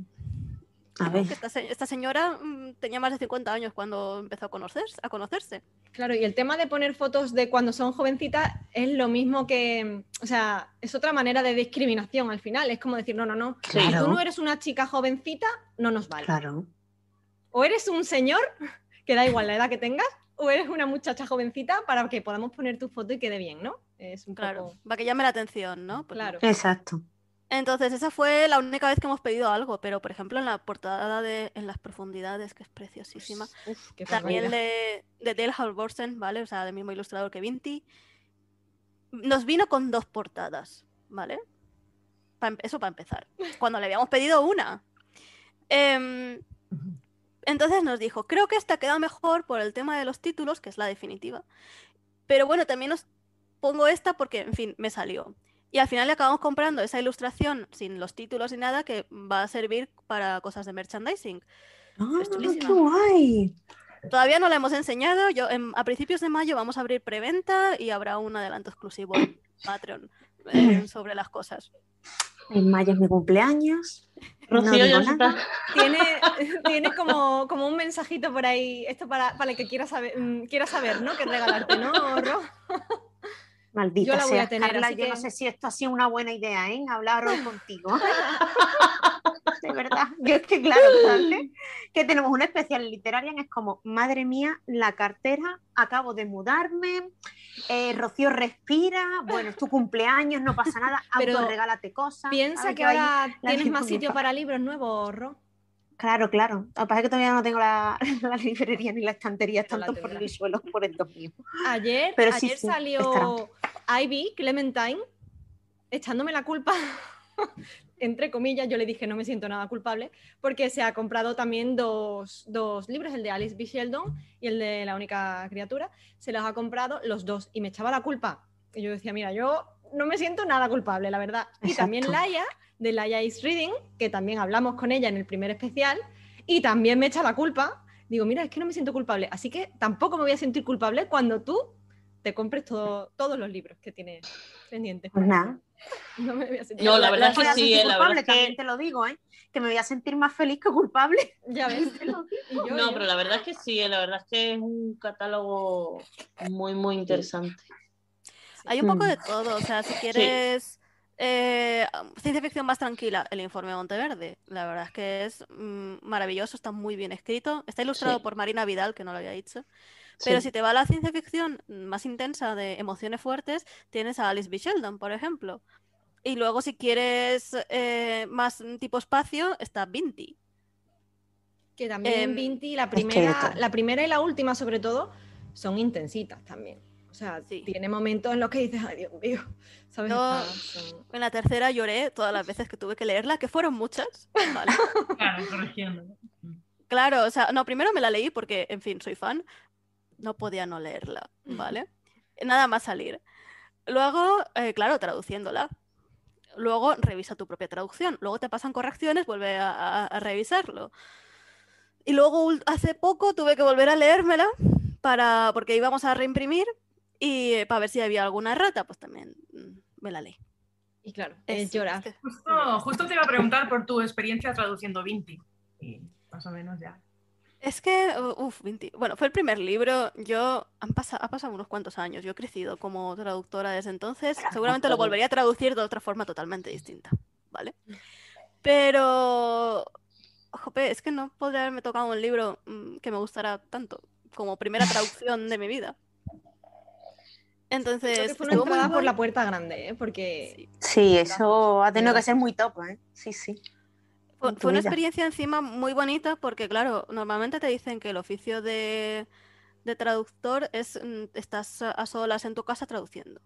A ver, que esta, se- esta señora mm, tenía más de 50 años cuando empezó a conocerse. A conocerse. Claro, y el tema de poner fotos de cuando son jovencitas es lo mismo que, o sea, es otra manera de discriminación al final. Es como decir, no, no, no, si tú no eres una chica jovencita, no nos vale. claro. O eres un señor, que da igual la edad que tengas, o eres una muchacha jovencita para que podamos poner tu foto y quede bien, ¿no? Es un Claro, poco... para que llame la atención, ¿no? Pues no. Claro. Exacto. Entonces, esa fue la única vez que hemos pedido algo, pero por ejemplo en la portada de En las profundidades, que es preciosísima, Uf, también de, de Dale Halvorsen, ¿vale? O sea, del mismo ilustrador que Vinti, nos vino con dos portadas, ¿vale? Pa em- eso para empezar, cuando le habíamos pedido una. Em, entonces nos dijo, creo que esta queda mejor por el tema de los títulos, que es la definitiva. Pero bueno, también os pongo esta porque, en fin, me salió. Y al final le acabamos comprando esa ilustración sin los títulos ni nada que va a servir para cosas de merchandising. Ah, qué guay. Todavía no la hemos enseñado. Yo, en- a principios de mayo vamos a abrir preventa y habrá un adelanto exclusivo en Patreon eh, sobre las cosas. En mayo es mi cumpleaños. No Rocío nada. está- Tiene, tiene como, como un mensajito por ahí, esto para, para el que quiera saber, mm, quiera saber, ¿no? Que regalarte, ¿no, Ro? Maldita Yo la voy a sea, tener, Carla, así yo no que- sé si esto ha sido una buena idea, ¿eh? Hablar hoy contigo. De verdad. Yo es que, claro, ¿sabes? Que tenemos una especial literaria es como, madre mía, la cartera, acabo de mudarme, eh, Rocío respira, bueno, es tu cumpleaños, no pasa nada, Pero autorregálate cosas. Piensa que ahí- ahora tienes más sitio para libros nuevos, Ro. Claro, claro. Lo que pasa es que todavía no tengo la, la librería ni la estantería, Pero la tanto por el suelo por estos míos. Ayer, Pero ayer sí, salió Ivy Clementine echándome la culpa, entre comillas, yo le dije no me siento nada culpable, porque se ha comprado también dos, dos libros, el de Alice B. Sheldon y el de La única criatura, se los ha comprado los dos y me echaba la culpa. Y yo decía, mira, yo no me siento nada culpable, la verdad. Y también. Laia, de Laia is Reading, que también hablamos con ella en el primer especial, y también me echa la culpa. Digo, mira, es que no me siento culpable, así que tampoco me voy a sentir culpable cuando tú te compres todo- todos los libros que tienes pendientes. Pues nada. No me voy a sentir No, la culpable. verdad es que sí, eh, la culpable, verdad es que- también te lo digo, ¿eh? Que me voy a sentir más feliz que culpable. Ya ves. Y yo- No, yo- pero la verdad es que sí, eh, la verdad es que es un catálogo muy, muy interesante. Hay un poco de todo, o sea, si quieres eh, ciencia ficción más tranquila, el informe Monteverde, la verdad es que es mm, maravilloso, está muy bien escrito, está ilustrado Sí. por Marina Vidal, que no lo había dicho, pero Sí. si te va a la ciencia ficción más intensa de emociones fuertes, tienes a Alice B. Sheldon, por ejemplo. Y luego si quieres eh, más tipo espacio, está Vinti. Que también Em, Vinti, la primera, la primera y la última, sobre todo, son intensitas también. O sea, Sí. tiene momentos en los que dices, ay Dios mío, ¿sabes? Son- En la tercera lloré todas las veces que tuve que leerla, que fueron muchas. ¿vale? Claro, corrigiendo. Claro, o sea, no, primero me la leí porque, en fin, soy fan. No podía no leerla, ¿vale? Nada más salir. Luego, eh, claro, traduciéndola. Luego revisa tu propia traducción. Luego te pasan correcciones, vuelve a, a- a revisarlo. Y luego, hace poco, tuve que volver a leérmela para, porque íbamos a reimprimir y eh, para ver si había alguna rata, pues también mm, me la leí. Y claro, Es- llorar. Justo, justo te iba a preguntar por tu experiencia traduciendo Vinti. Y más o menos ya. Es que, uff, bueno, fue el primer libro. Yo, han pasado, ha pasado unos cuantos años. Yo he crecido como traductora desde entonces. Seguramente lo volvería a traducir de otra forma totalmente distinta, ¿vale? Pero, jope, es que no podría haberme tocado un libro mm, que me gustara tanto como primera traducción de mi vida. Creo Entonces, que fue una muy por la puerta grande, ¿eh? porque Sí. Sí, eso ha tenido que ser muy top, ¿eh? Sí, sí. Fue, una experiencia encima muy bonita porque, claro, normalmente te dicen que el oficio de, de traductor es mm, estás a solas en tu casa traduciendo.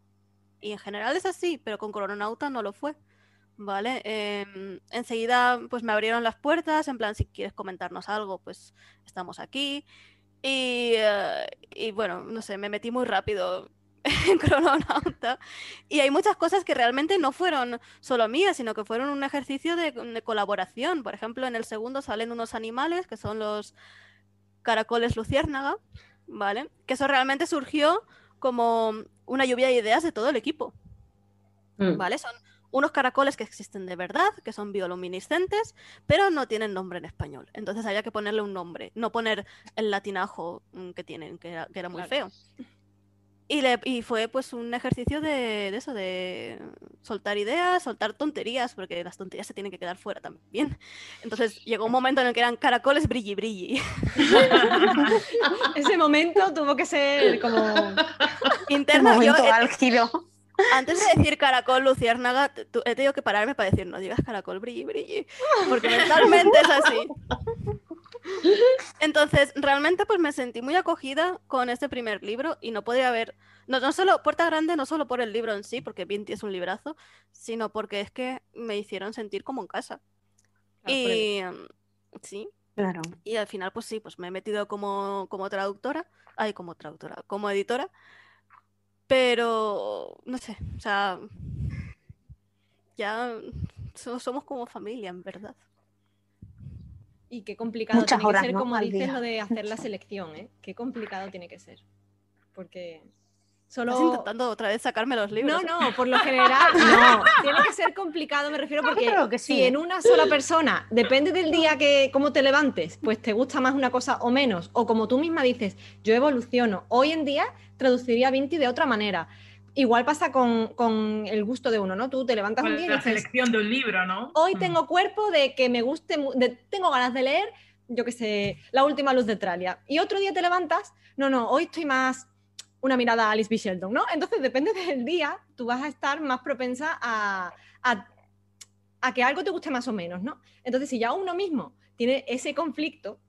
Y en general es así, pero con Coronauta no lo fue. ¿Vale? Em, enseguida pues me abrieron las puertas, en plan, si quieres comentarnos algo, pues estamos aquí. Y, eh, y bueno, no sé, me metí muy rápido Crononauta. Y hay muchas cosas que realmente no fueron solo mías, sino que fueron un ejercicio de, de colaboración. Por ejemplo, en el segundo salen unos animales que son los caracoles luciérnaga, ¿vale? Que eso realmente surgió como una lluvia de ideas de todo el equipo. Mm. ¿vale? Son unos caracoles que existen de verdad, que son bioluminiscentes, pero no tienen nombre en español. Entonces había que ponerle un nombre, no poner el latinajo mm, que tienen, que era, que era muy Claro. feo. Y, le- y fue pues un ejercicio de, de eso, de soltar ideas, soltar tonterías, porque las tonterías se tienen que quedar fuera también. Entonces llegó un momento en el que eran caracoles brilli brilli. Ese momento tuvo que ser como... Un Interna, yo he- álgido. Antes de decir caracol, luciérnaga, he tenido que pararme para decir, no digas caracol, brilli, brilli, porque mentalmente es así. Entonces, realmente pues me sentí muy acogida con este primer libro y no podía haber, no, no solo Puerta Grande, no solo por el libro en sí, porque Vinti es un librazo, sino porque es que me hicieron sentir como en casa. Y mm, sí, Claro. y al final, pues sí, pues me he metido como, como traductora, ay, como traductora, como editora, pero no sé, o sea, ya so- somos como familia, en verdad. Y qué complicado Muchas tiene horas, que ser, ¿no? como Al dices, día. lo de hacer la selección, ¿eh? Qué complicado tiene que ser. Porque solo... Estás intentando otra vez sacarme los libros. No, no, por lo general no. Tiene que ser complicado, me refiero, porque creo que sí, si en una sola persona, depende del día que cómo te levantes, pues te gusta más una cosa o menos, o como tú misma dices, yo evoluciono. Hoy en día traduciría Vinti de otra manera. Igual pasa con, con el gusto de uno, ¿no? Tú te levantas un Con día y la dices, selección de un libro, ¿no? hoy Mm. tengo cuerpo de que me guste, de- tengo ganas de leer, yo qué sé, La última luz de Tralia. Y otro día te levantas, no, no, hoy estoy más una mirada a Alice B. Sheldon, ¿no? Entonces, depende del día, tú vas a estar más propensa a, a, a que algo te guste más o menos, ¿no? Entonces, si ya uno mismo tiene ese conflicto,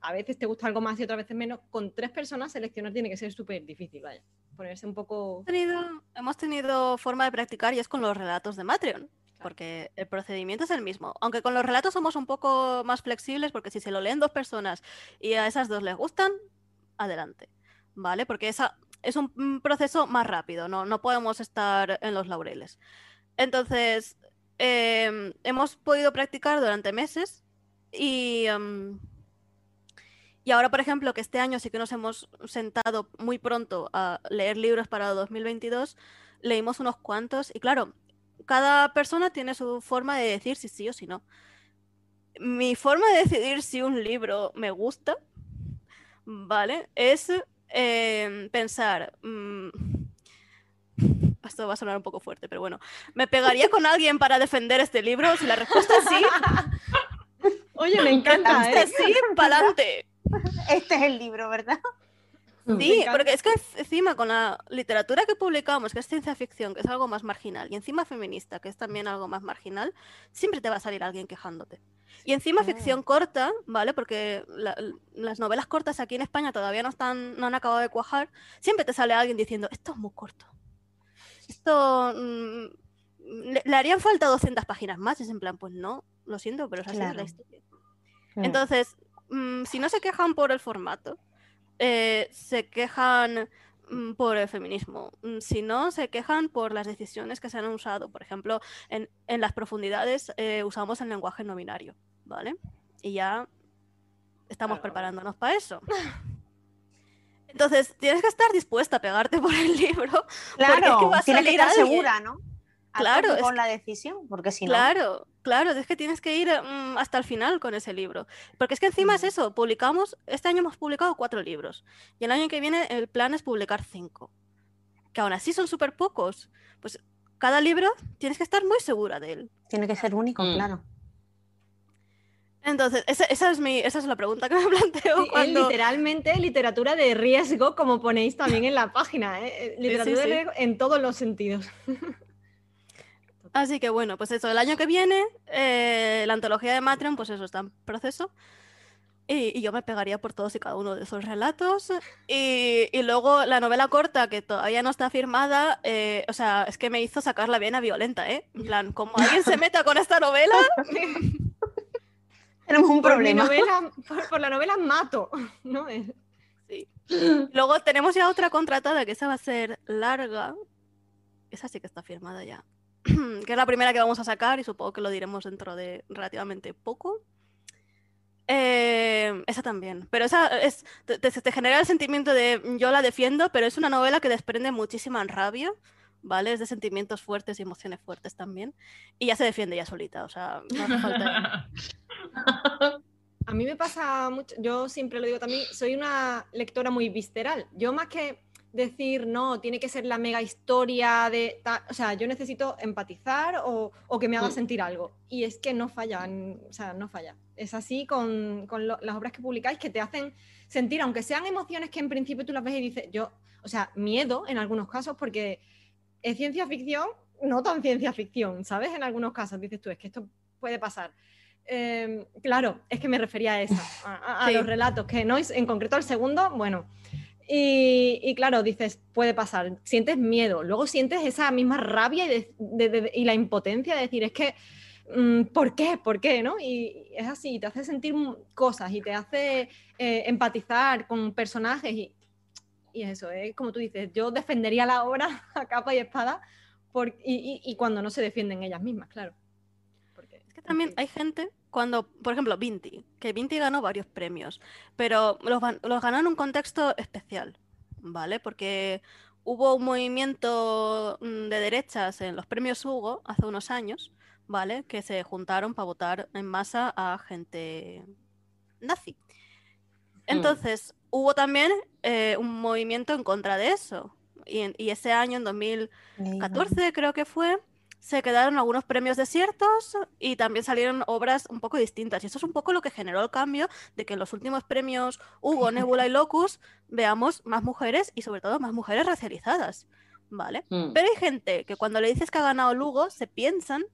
a veces te gusta algo más y otras veces menos, con tres personas seleccionar tiene que ser súper difícil, vaya. Ponerse un poco... Hemos tenido, hemos tenido forma de practicar y es con los relatos de Matreon, porque el procedimiento es el mismo. Aunque con los relatos somos un poco más flexibles, porque si se lo leen dos personas y a esas dos les gustan, adelante, ¿vale? Porque esa es un proceso más rápido, no, no podemos estar en los laureles. Entonces, em, hemos podido practicar durante meses y, em, y ahora, por ejemplo, que este año sí que nos hemos sentado muy pronto a leer libros para 2022, leímos unos cuantos y claro, cada persona tiene su forma de decir si sí o si no. Mi forma de decidir si un libro me gusta, ¿vale? Es em, pensar, mm, esto va a sonar un poco fuerte, pero bueno, ¿me pegaría con alguien para defender este libro? Si la respuesta es sí, Oye, me encanta, respuesta ¿eh? es sí, pa'lante. Este es el libro, ¿verdad? Sí, porque es que enc- encima con la literatura que publicamos, que es ciencia ficción, que es algo más marginal, y encima feminista, que es también algo más marginal, siempre te va a salir alguien quejándote. Y encima Ah. ficción corta, ¿vale? Porque la- las novelas cortas aquí en España todavía no están, no han acabado de cuajar, siempre te sale alguien diciendo, esto es muy corto. Esto mm, le, le harían falta 200 páginas más, y es en plan, pues no, lo siento, pero esa es la Claro. historia. Entonces, mm, si no se quejan por el formato, eh, se quejan mm, por el feminismo. Mm, Si no, se quejan por las decisiones que se han usado. Por ejemplo, en, en las profundidades eh, usamos el lenguaje no binario, ¿vale? Y ya estamos Claro. preparándonos para eso. Entonces, tienes que estar dispuesta a pegarte por el libro. Claro, que va a tienes que salir estar alguien. segura, ¿no? Claro, con la decisión, porque si no, Claro, claro, es que tienes que ir mm, hasta el final con ese libro. Porque es que encima es eso, publicamos, este año hemos publicado cuatro libros y el año que viene el plan es publicar cinco, que aún así son súper pocos. Pues cada libro tienes que estar muy segura de él. tiene que ser único, Mm. claro. Entonces, esa, esa es mi, esa es la pregunta que me planteo Sí, es cuando... literalmente literatura de riesgo, como ponéis también en la página. ¿eh? Literatura sí, de sí. riesgo en todos los sentidos. Así que bueno, pues eso, el año que viene, eh, la antología de Matreon, pues eso está en proceso. Y, y yo me pegaría por todos y cada uno de esos relatos. Y, y luego la novela corta, que todavía no está firmada, eh, o sea, es que me hizo sacar la vena violenta, ¿eh? En plan, como alguien se meta con esta novela, Tenemos un Por, problema. novela, por, por la novela mato, ¿no? Eh, Luego tenemos ya otra contratada que esa va a ser larga. Esa sí que está firmada ya. que es la primera que vamos a sacar y supongo que lo diremos dentro de relativamente poco. Eh, esa también. Pero esa es. Te, te- te genera el sentimiento de "Mm, yo la defiendo, pero es una novela que desprende muchísima rabia. ¿Vale? Es de sentimientos fuertes y emociones fuertes también. Y ya se defiende ya solita. O sea, no hace falta. A mí me pasa mucho, yo siempre lo digo también, soy una lectora muy visceral. Yo más que decir, no, tiene que ser la mega historia de... ta-", o sea, yo necesito empatizar o, o que me haga Mm. sentir algo. Y es que no falla, o sea, no falla. Es así con, con lo- las obras que publicáis que te hacen sentir, aunque sean emociones que en principio tú las ves y dices, yo, o sea, miedo en algunos casos porque es ciencia ficción, no tan ciencia ficción, ¿sabes? En algunos casos dices tú, es que esto puede pasar. Eh, claro, es que me refería a esa, a, a- a Sí. los relatos, que no es en concreto el segundo, bueno. Y, y claro, dices, puede pasar, sientes miedo, luego sientes esa misma rabia y, de- de- de- y la impotencia de decir, es que, mm, ¿por qué? ¿Por qué? ¿no? Y es así, te hace sentir cosas y te hace eh, empatizar con personajes y, y eso, es como tú dices, yo defendería la obra a capa y espada por- y- y cuando no se defienden ellas mismas, claro. Porque, Es que también hay gente cuando, por ejemplo, Vinti, que Vinti ganó varios premios, pero los, los ganó en un contexto especial, ¿vale? Porque hubo un movimiento mm, de derechas en los premios Hugo hace unos años, ¿vale? Que se juntaron para votar en masa a gente nazi. Entonces, hubo también eh, un movimiento en contra de eso. Y, en- y ese año, en 2014 creo que fue, se quedaron algunos premios desiertos y también salieron obras un poco distintas. Y eso es un poco lo que generó el cambio de que en los últimos premios Hugo, Nebula y Locus veamos más mujeres y sobre todo más mujeres racializadas, ¿vale? Mm. Pero hay gente que cuando le dices que ha ganado Lugo se piensan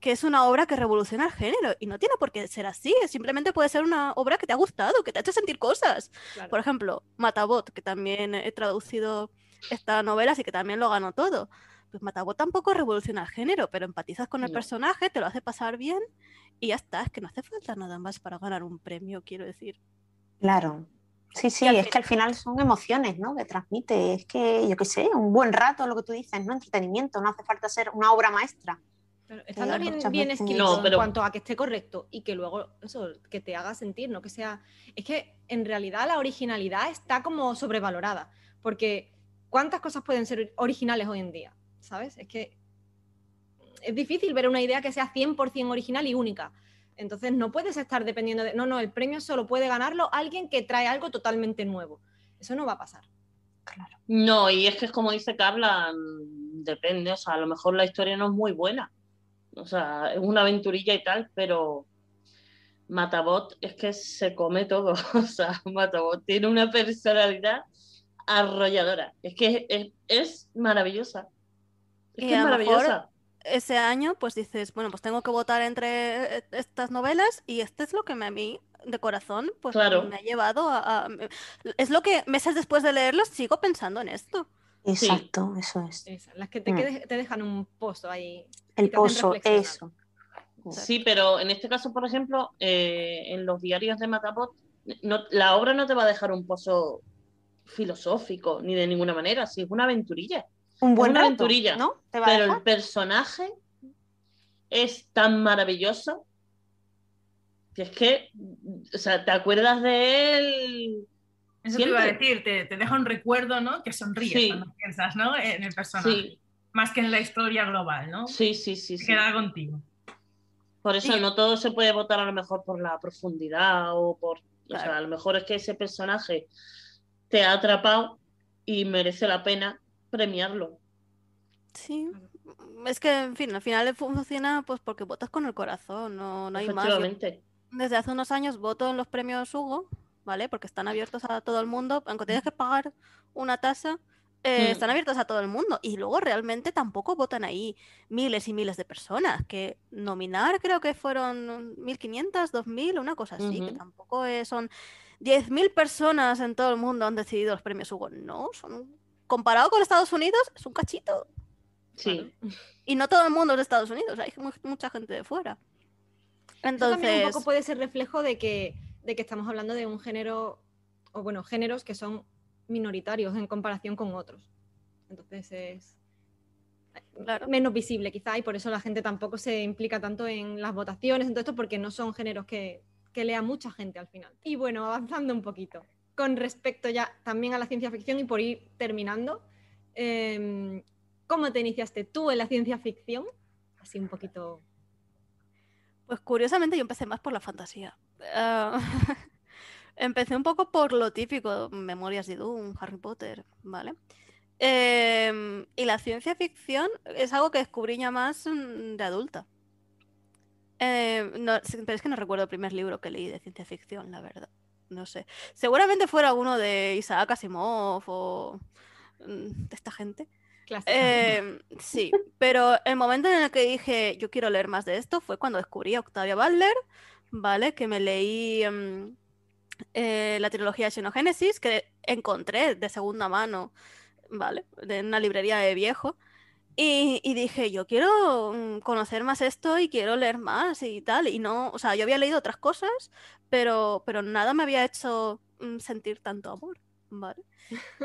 que es una obra que revoluciona el género y no tiene por qué ser así, simplemente puede ser una obra que te ha gustado, que te ha hecho sentir cosas. claro. Por ejemplo, Matabot, que también he traducido esta novela, así que también lo ganó todo. Pues Matabot tampoco revoluciona el género, pero empatizas con el No. personaje, te lo hace pasar bien y ya está. Es que no hace falta nada más para ganar un premio, quiero decir. Claro. Sí, sí, es que al final son emociones, ¿no? Que transmite. Es que, yo qué sé, un buen rato, lo que tú dices, ¿no? Entretenimiento, no hace falta ser una obra maestra. Estando bien, bien escrito No, en pero- cuanto a que esté correcto y que luego eso, que te haga sentir, no que sea. Es que en realidad la originalidad está como sobrevalorada. Porque ¿cuántas cosas pueden ser originales hoy en día? ¿Sabes? Es que es difícil ver una idea que sea 100% original y única. Entonces no puedes estar dependiendo de. No, no, el premio solo puede ganarlo alguien que trae algo totalmente nuevo. Eso no va a pasar. No, y es que es como dice Carla, mm, depende, o sea, a lo mejor la historia no es muy buena. O sea, es una aventurilla y tal, pero Matabot es que se come todo. O sea, Matabot tiene una personalidad arrolladora. Es que es maravillosa. Es Y que es maravillosa. Ese año, pues dices, bueno, pues tengo que votar entre eh, estas novelas y este es lo que me, a mí, de corazón, pues Claro. me ha llevado a, a- Es lo que meses después de leerlos sigo pensando en esto. Exacto, eso es. Las que te, Mm. te dejan un pozo ahí. El pozo, eso. Sí, pero en este caso, por ejemplo, eh, en los diarios de Matabot, no, la obra no te va a dejar un pozo filosófico, ni de ninguna manera, sí, es una aventurilla. Un buen una rato, aventurilla, ¿no? ¿Te va a Pero el personaje es tan maravilloso que es que, o sea, te acuerdas de él. Eso te iba a decir, te, te deja un recuerdo, ¿no? Que sonríes Sí. cuando piensas, ¿no? En el personaje. Sí, Más que en la historia global, ¿no? sí, sí, sí. Se sí. queda contigo. Por eso Sí. no todo se puede votar a lo mejor por la profundidad o por. O sea, a lo mejor es que ese personaje te ha atrapado y merece la pena premiarlo. Sí. Es que, en fin, al final funciona pues porque votas con el corazón, no, no hay más. Desde hace unos años voto en los premios Hugo, ¿vale? Porque están abiertos a todo el mundo, aunque tienes que pagar una tasa, eh, Mm. están abiertos a todo el mundo y luego realmente tampoco votan ahí miles y miles de personas, que nominar creo que fueron 1.500, 2.000, una cosa así, que tampoco es- son 10.000 personas en todo el mundo han decidido los premios Hugo, no, son comparado con Estados Unidos es un cachito Sí. y no todo el mundo es de Estados Unidos, hay mu- mucha gente de fuera. Eso también un Entonces, poco puede ser reflejo de que, de que estamos hablando de un género, o bueno, géneros que son minoritarios en comparación con otros. Entonces es Claro. menos visible quizá y por eso la gente tampoco se implica tanto en las votaciones, en todo esto, porque no son géneros que, que lea mucha gente al final. Y bueno, avanzando un poquito, con respecto ya también a la ciencia ficción y por ir terminando, em, ¿cómo te iniciaste tú en la ciencia ficción? Así un poquito... Pues curiosamente yo empecé más por la fantasía. Ah, empecé un poco por lo típico, Memorias de Doom, Harry Potter, ¿vale? Em, y la ciencia ficción es algo que descubrí ya más mm, de adulta. Em, pero es que no recuerdo el primer libro que leí de ciencia ficción, la verdad. No sé. Seguramente fuera uno de Isaac Asimov o mm, de esta gente. Em, sí, pero el momento en el que dije yo quiero leer más de esto fue cuando descubrí a Octavia Butler, ¿vale? Que me leí em, eh, la trilogía Xenogénesis, que encontré de segunda mano, ¿vale? De una librería de viejo. Y, y dije, yo quiero mm, conocer más esto y quiero leer más y tal. Y no, o sea, yo había leído otras cosas, pero, pero nada me había hecho mm, sentir tanto amor, ¿vale?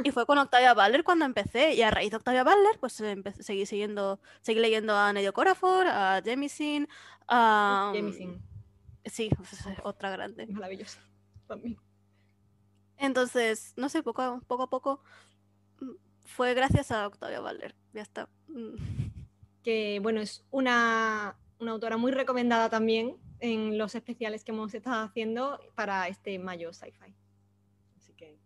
Y fue con Octavia Butler cuando empecé. Y a raíz de Octavia Butler, pues empe- seguí siguiendo, seguí leyendo a Nedio Corafor, a Jemisin, a... Jemisin, Sí, pues, es otra grande. maravillosa. También. Entonces, no sé, poco a poco, a poco mm, fue gracias a Octavia Butler. Ya está. Mm. que bueno, es una, una autora muy recomendada también en los especiales que hemos estado haciendo para este mayo sci-fi. Así que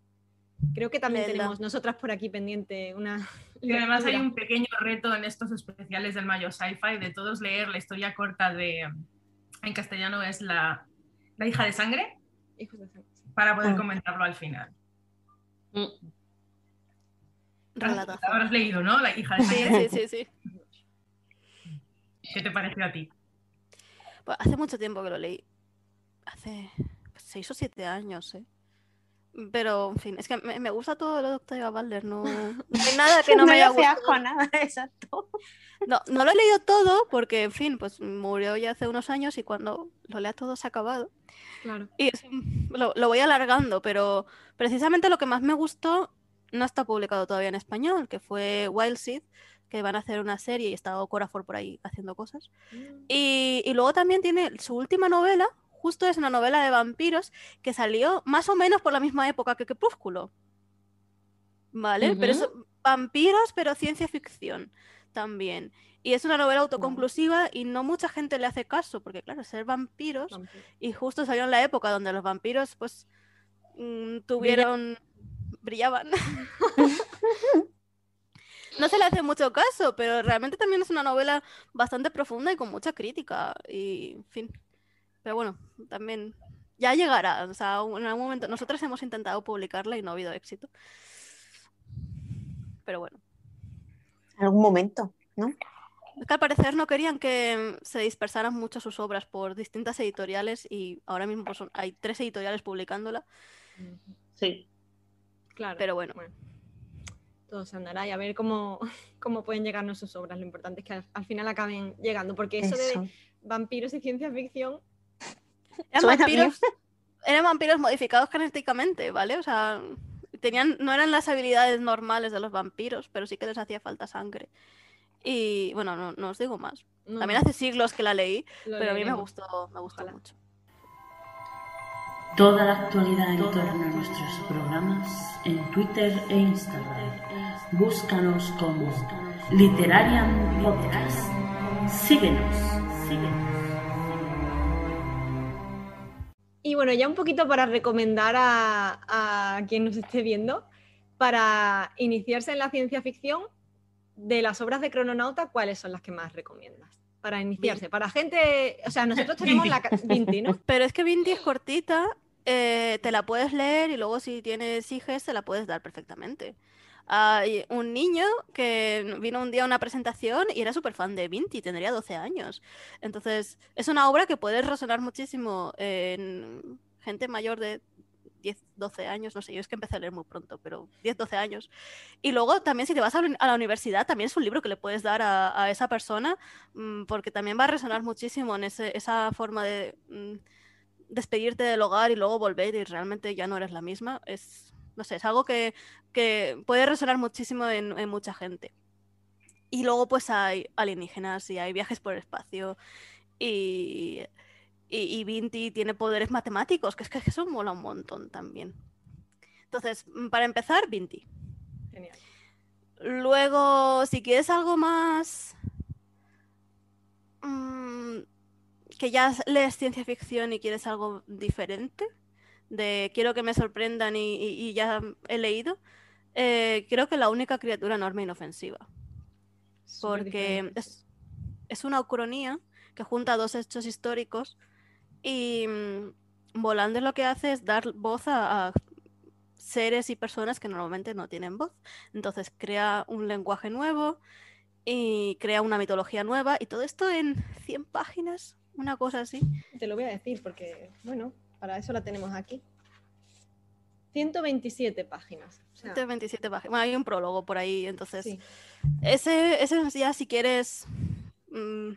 creo que también tenemos nosotras por aquí pendiente una. Y además hay un pequeño reto en estos especiales del Mayo Sci-Fi de todos leer la historia corta de, en castellano es la, la hija de sangre, Hijos de sangre, sí. para poder Ah. comentarlo al final. Mm. Relatazo. Habrás leído, ¿no? La hija de Sí, sí, sí, sí. ¿Qué te pareció a ti? Pues hace mucho tiempo que lo leí. Hace seis o siete años, ¿eh? Pero, en fin, es que me, me gusta todo lo de Octavia Butler. No, no hay nada que no me le haya gustado. nada, exacto. No, no lo he leído todo porque, en fin, pues murió ya hace unos años y cuando lo lea todo se ha acabado. Claro. Y es lo, lo voy alargando, pero precisamente lo que más me gustó no está publicado todavía en español, que fue Wild Seed, que van a hacer una serie y está Corafor por ahí haciendo cosas. Y, y luego también tiene su última novela, justo es una novela de vampiros que salió más o menos por la misma época que Crepúsculo. ¿Vale? Pero es vampiros, pero ciencia ficción también. Y es una novela autoconclusiva y no mucha gente le hace caso, porque claro, ser vampiros Vampiro. y justo salió en la época donde los vampiros, pues, mm, tuvieron. Brillaban. no se le hace mucho caso, pero realmente también es una novela bastante profunda y con mucha crítica. Y, en fin. Pero bueno, también. Ya llegará. O sea, en algún momento. Nosotros hemos intentado publicarla y no ha habido éxito. Pero bueno. En algún momento, ¿no? Es que al parecer no querían que se dispersaran mucho sus obras por distintas editoriales y ahora mismo pues, hay tres editoriales publicándola. Sí. Claro. Pero bueno. Todo se andará y a ver cómo, cómo pueden llegarnos sus obras. Lo importante es que al, al final acaben llegando, porque eso, Eso. de vampiros y ciencia ficción, Eran vampiros, eran vampiros modificados genéticamente, ¿vale? O sea, tenían, no eran las habilidades normales de los vampiros, pero sí que les hacía falta sangre. Y bueno, no, no os digo más. no, También hace siglos que la leí, lo pero a mí me gustó, me gustó Ojalá. mucho. Toda la actualidad en torno a nuestros programas en Twitter e Instagram. Búscanos como Literarian Podcast. Síguenos, síguenos. Y bueno, ya un poquito para recomendar a, a quien nos esté viendo, para iniciarse en la ciencia ficción, de las obras de Crononauta, ¿cuáles son las que más recomiendas? Para iniciarse, para gente, o sea, nosotros tenemos la... ca- Vinti, ¿no? Pero es que Vinti es cortita, eh, te la puedes leer y luego si tienes hijas te la puedes dar perfectamente. Hay un niño que vino un día a una presentación y era súper fan de Vinti, tendría 12 años. Entonces, es una obra que puede resonar muchísimo en gente mayor de 10, 12 años, no sé, yo es que empecé a leer muy pronto, pero 10, 12 años. Y luego también si te vas a la universidad, también es un libro que le puedes dar a, esa persona, mm, porque también va a resonar muchísimo en esa forma de mm, despedirte del hogar y luego volver y realmente ya no eres la misma. Es, no sé, es algo que, puede resonar muchísimo en, mucha gente. Y luego pues hay alienígenas y hay viajes por el espacio y, y, Vinti tiene poderes matemáticos, que es que eso mola un montón también. Entonces, mm, para empezar, Vinti. Genial. Luego, si quieres algo más... Mm, que ya lees ciencia ficción y quieres algo diferente, de quiero que me sorprendan y, ya he leído, eh, creo que la única criatura enorme inofensiva. Porque es, una ucronía que junta dos hechos históricos y mm, Volando lo que hace es dar voz a, seres y personas que normalmente no tienen voz. Entonces crea un lenguaje nuevo y crea una mitología nueva y todo esto en 100 páginas, una cosa así. Te lo voy a decir porque, bueno, para eso la tenemos aquí. 127 páginas. 127 páginas. Bueno, hay un prólogo por ahí, entonces. Ese, ese ya si quieres mm,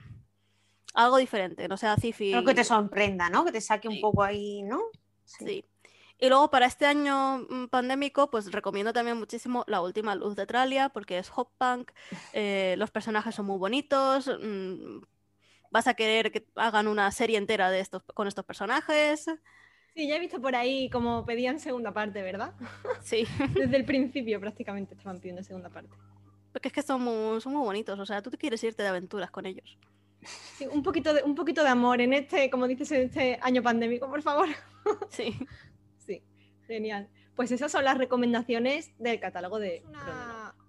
algo diferente, no sea Cifi. que te sorprenda, ¿no? Que te saque un poco ahí, ¿no? Sí. Y luego para este año mm, pandémico, pues recomiendo también muchísimo La Última Luz de Tralia, porque es hop punk, eh, los personajes son muy bonitos, mm, vas a querer que hagan una serie entera de estos, con estos personajes. Sí, ya he visto por ahí como pedían segunda parte, ¿verdad? Sí. Desde el principio prácticamente estaban pidiendo segunda parte. Porque es que son muy, son muy bonitos, o sea, tú te quieres irte de aventuras con ellos. Sí, un, poquito de, un poquito de amor en este, como dices, en este año pandémico, por favor. Sí. Sí, genial. Pues esas son las recomendaciones del catálogo de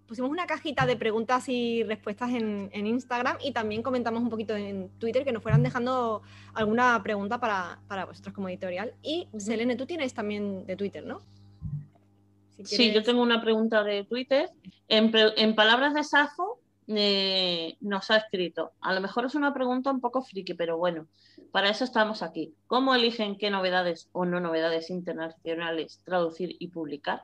Pusimos una cajita de preguntas y respuestas en, Instagram y también comentamos un poquito en Twitter que nos fueran dejando alguna pregunta para, vosotros como editorial. Y Selene, tú tienes también de Twitter, ¿no? Sí, yo tengo una pregunta de Twitter. En, en palabras de Safo, eh, nos ha escrito. A lo mejor es una pregunta un poco friki, pero bueno, para eso estamos aquí. ¿Cómo eligen qué novedades o no novedades internacionales traducir y publicar?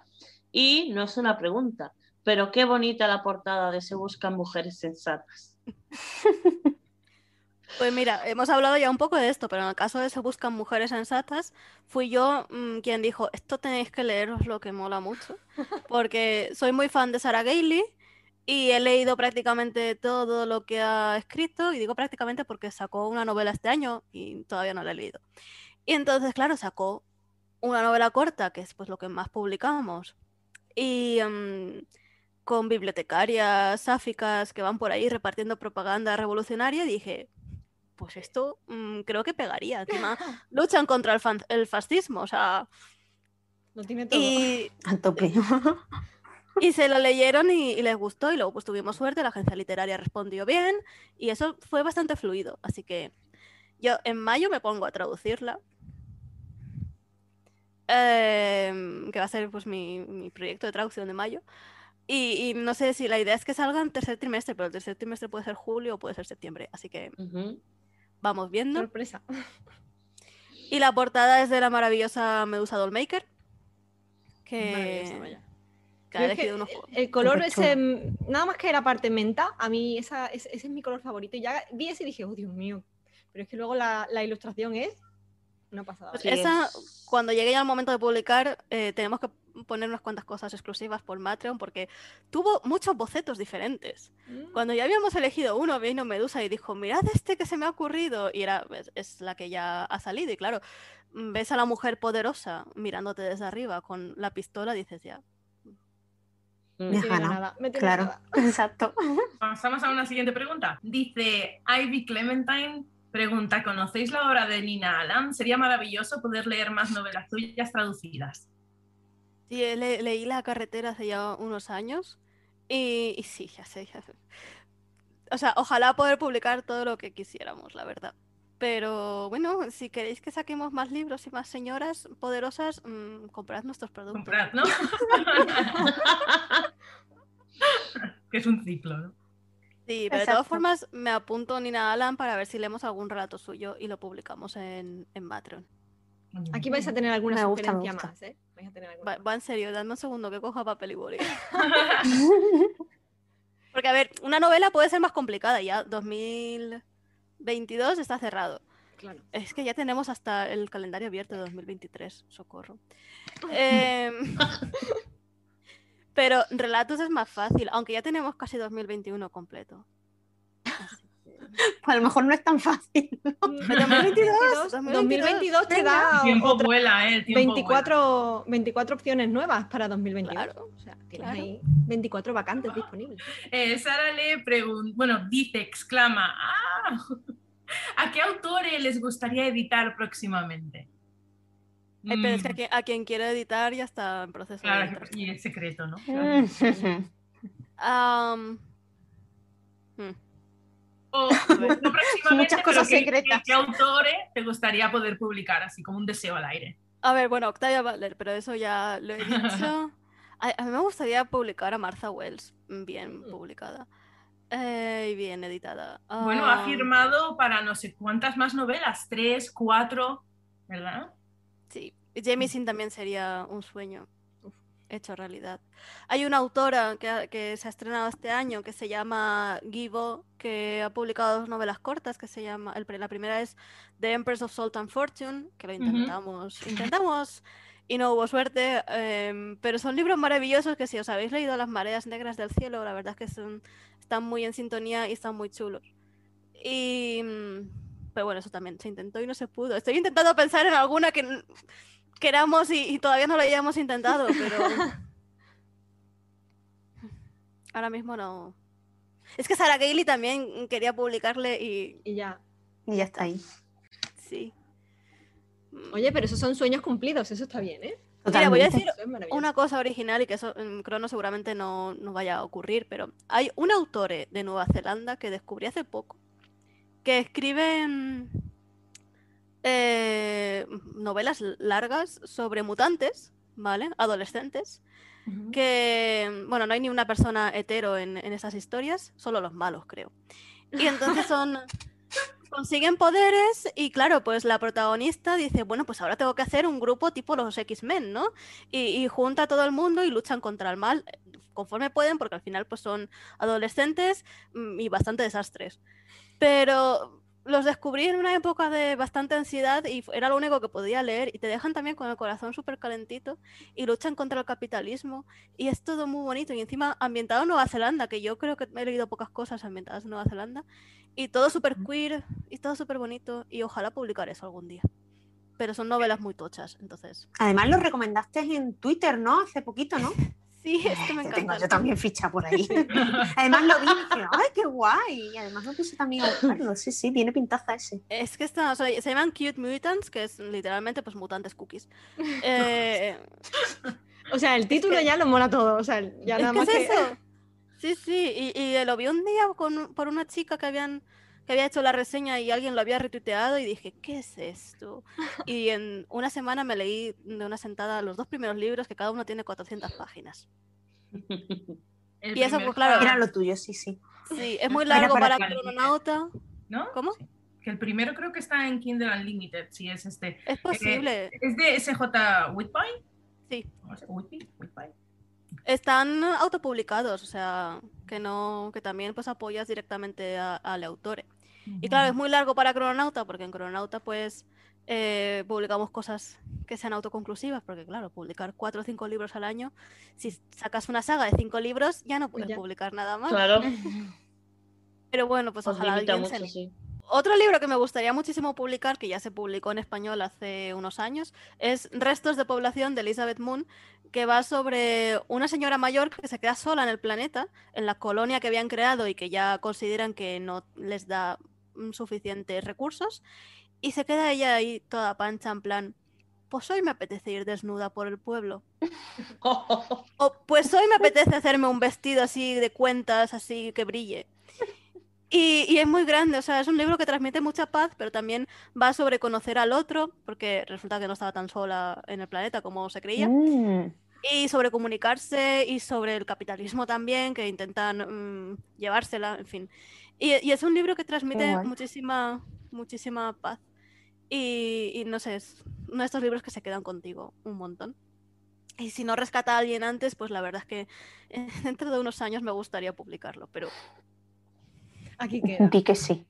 Y no es una pregunta, pero qué bonita la portada de Se buscan mujeres sensatas. Pues mira, hemos hablado ya un poco de esto, pero en el caso de Se buscan mujeres sensatas, fui yo mm, quien dijo, esto tenéis que leeros lo que mola mucho, porque soy muy fan de Sarah Gailey y he leído prácticamente todo lo que ha escrito, y digo prácticamente porque sacó una novela este año y todavía no la he leído. Y entonces, claro, sacó una novela corta, que es pues lo que más publicamos, y mm, con bibliotecarias sáficas que van por ahí repartiendo propaganda revolucionaria, dije, pues esto mm, creo que pegaría. Encima luchan contra el, el fascismo, o sea... No tiene todo. Y... A tope. Y se lo leyeron y, les gustó y luego pues tuvimos suerte, la agencia literaria respondió bien y eso fue bastante fluido. Así que yo en mayo me pongo a traducirla. Em, que va a ser pues mi, proyecto de traducción de mayo. Y, no sé si la idea es que salga en tercer trimestre, pero el tercer trimestre puede ser julio o puede ser septiembre. Así que vamos viendo. Sorpresa. Y la portada es de la maravillosa Medusa Dollmaker. Que el color ese, nada más que la parte menta, a mí esa, ese, es mi color favorito. Y ya vi ese y dije, oh Dios mío. Pero es que luego la, ilustración es una pasada. Pues esa, cuando llegue ya el momento de publicar, eh, tenemos que poner unas cuantas cosas exclusivas por Matreon porque tuvo muchos bocetos diferentes. Mm. Cuando ya habíamos elegido uno, vino Medusa y dijo, mirad este que se me ha ocurrido. Y era, es la que ya ha salido. Y claro, ves a la mujer poderosa mirándote desde arriba con la pistola, dices ya, me claro, exacto. Pasamos a una siguiente pregunta. Dice Ivy Clementine, pregunta, ¿conocéis la obra de Nina Alam? Sería maravilloso poder leer más novelas tuyas traducidas. Sí, leí La carretera hace ya unos años y, sí, ya sé, ya sé. O sea, ojalá poder publicar todo lo que quisiéramos, la verdad. Pero bueno, si queréis que saquemos más libros y más señoras poderosas, mm, comprad nuestros productos. Comprad, ¿no? que es un ciclo, ¿no? Sí, pero de todas formas me apunto a Nina Alan para ver si leemos algún relato suyo y lo publicamos en, en Patreon. Aquí vais a tener alguna Me gusta, me sugerencia gusta. más, ¿eh? Vais a tener alguna Va, en serio, dadme un segundo que coja papel y boli. Porque, a ver, una novela puede ser más complicada. Ya 2022 está cerrado. Claro. Es que ya tenemos hasta el calendario abierto de 2023. Socorro. Em, pero relatos es más fácil, aunque ya tenemos casi 2021 completo. Pues a lo mejor no es tan fácil. Pero 2022, 2022 te da El tiempo otra vuela, ¿eh? El tiempo 24, 24 opciones nuevas para 2022. Claro, o sea, tienes claro. ahí 24 vacantes disponibles. Eh, Sara le pregunta, bueno, dice, exclama, ¡ah! ¿A qué autores les gustaría editar próximamente? Ay, pero es que a Mm, quien, a quien quiere editar ya está en proceso de claro, editar. y es secreto, ¿no? O, no próximamente, Muchas cosas pero ¿qué- secretas. ¿qué, autores te gustaría poder publicar así como un deseo al aire? A ver, bueno, Octavia Butler, pero eso ya lo he dicho. A, a mí me gustaría publicar a Martha Wells, mm, bien Mm. publicada eh, y bien editada. Bueno, ha Ah, firmado para no sé cuántas más novelas, tres, cuatro, ¿verdad? Sí, y Jamie Sin también sería un sueño hecho realidad. Hay una autora que, que se ha estrenado este año que se llama Givo, que ha publicado dos novelas cortas que se llama, el, la primera es The Empress of Salt and Fortune, que lo intentamos, intentamos y no hubo suerte, em, pero son libros maravillosos que si os habéis leído Las mareas negras del cielo, la verdad es que son, están muy en sintonía y están muy chulos. Y... mm, Pero bueno, eso también se intentó y no se pudo. Estoy intentando pensar en alguna que queramos y, y todavía no lo hayamos intentado, pero... Ahora mismo no. Es que Sarah Gailey también quería publicarle y Y ya. Y ya está ahí. sí. Mm, Oye, pero esos son sueños cumplidos, eso está bien, ¿eh? Mira, voy a decir una cosa original y que eso en Crono seguramente no, no vaya a ocurrir, pero hay un autor de Nueva Zelanda que descubrí hace poco que escribe eh, novelas largas sobre mutantes, ¿vale? Adolescentes, que, bueno, no hay ni una persona hetero en, en esas historias, solo los malos, creo. Y entonces son... Consiguen poderes y claro, pues la protagonista dice, bueno, pues ahora tengo que hacer un grupo tipo los X-Men, ¿no? Y, y junta a todo el mundo y luchan contra el mal conforme pueden, porque al final pues son adolescentes mm, y bastante desastres. Pero los descubrí en una época de bastante ansiedad y era lo único que podía leer y te dejan también con el corazón súper calentito y luchan contra el capitalismo y es todo muy bonito y encima ambientado en Nueva Zelanda, que yo creo que he leído pocas cosas ambientadas en Nueva Zelanda y todo súper queer y todo súper bonito y ojalá publicar eso algún día. Pero son novelas muy tochas, entonces. Además lo recomendaste en Twitter, ¿no? Hace poquito, ¿no? Sí, es que me Te encanta. tengo yo también ficha por ahí. Además lo vi y dije, ¡ay, qué guay! Y además me puse también a buscarlo. Sí, sí, tiene pintaza ese. Es que está, o sea, se llaman Cute Mutants, que es literalmente pues mutantes cookies. Eh, O sea, el título ya lo mola todo. O sea, ya es nada más es que. eso. Sí, sí, y, y lo vi un día con, por una chica que habían que había hecho la reseña y alguien lo había retuiteado y dije, ¿qué es esto? Y en una semana me leí de una sentada los dos primeros libros que cada uno tiene 400 páginas. El Y eso, pues, claro. Era lo tuyo, sí, sí. Sí, es muy Era largo para para, crononauta. ¿No? ¿Cómo? Sí. Que el primero creo que está en Kindle Unlimited, si es este. Es posible. ¿Es de SJ Whitpie? Sí. Whitpie, Whitpie. Están autopublicados, o sea, que no, que también pues apoyas directamente a- al autor. Y claro, es muy largo para Crononauta, porque en Crononauta pues eh, publicamos cosas que sean autoconclusivas, porque claro, publicar cuatro o cinco libros al año, si sacas una saga de cinco libros, ya no puedes Ya. publicar nada más. Claro, Pero bueno, pues os ojalá limita alguien se mucho, sí. Otro libro que me gustaría muchísimo publicar, que ya se publicó en español hace unos años, es Restos de población de Elizabeth Moon, que va sobre una señora mayor que se queda sola en el planeta, en la colonia que habían creado y que ya consideran que no les da suficientes recursos, y se queda ella ahí toda pancha en plan, pues hoy me apetece ir desnuda por el pueblo. O pues hoy me apetece hacerme un vestido así de cuentas, así que brille. Y, y es muy grande, o sea, es un libro que transmite mucha paz, pero también va sobre conocer al otro, porque resulta que no estaba tan sola en el planeta como se creía. Mm, Y sobre comunicarse y sobre el capitalismo también, que intentan mm, llevársela, en fin. Y, y es un libro que transmite muchísima, muchísima paz. Y, y no sé, es uno de estos libros que se quedan contigo un montón. Y si no rescata a alguien antes, pues la verdad es que dentro de unos años me gustaría publicarlo, pero Aquí queda, di que sí.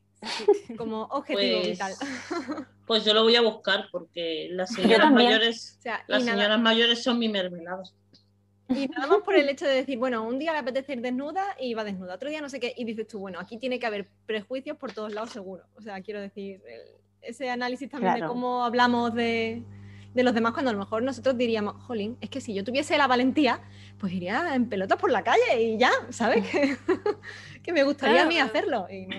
como objetivo Pues, vital. pues yo lo voy a buscar porque las señoras mayores, O sea, las señoras mayores son mi mermelada. Y nada más por el hecho de decir, bueno, un día le apetece ir desnuda y va desnuda, otro día no sé qué, y dices tú, bueno, aquí tiene que haber prejuicios por todos lados seguro. O sea, quiero decir, el- ese análisis también de cómo hablamos de, de los demás cuando a lo mejor nosotros diríamos, jolín, es que si yo tuviese la valentía, pues iría en pelotas por la calle y ya, ¿sabes? Que, que me gustaría a mí hacerlo. Y no-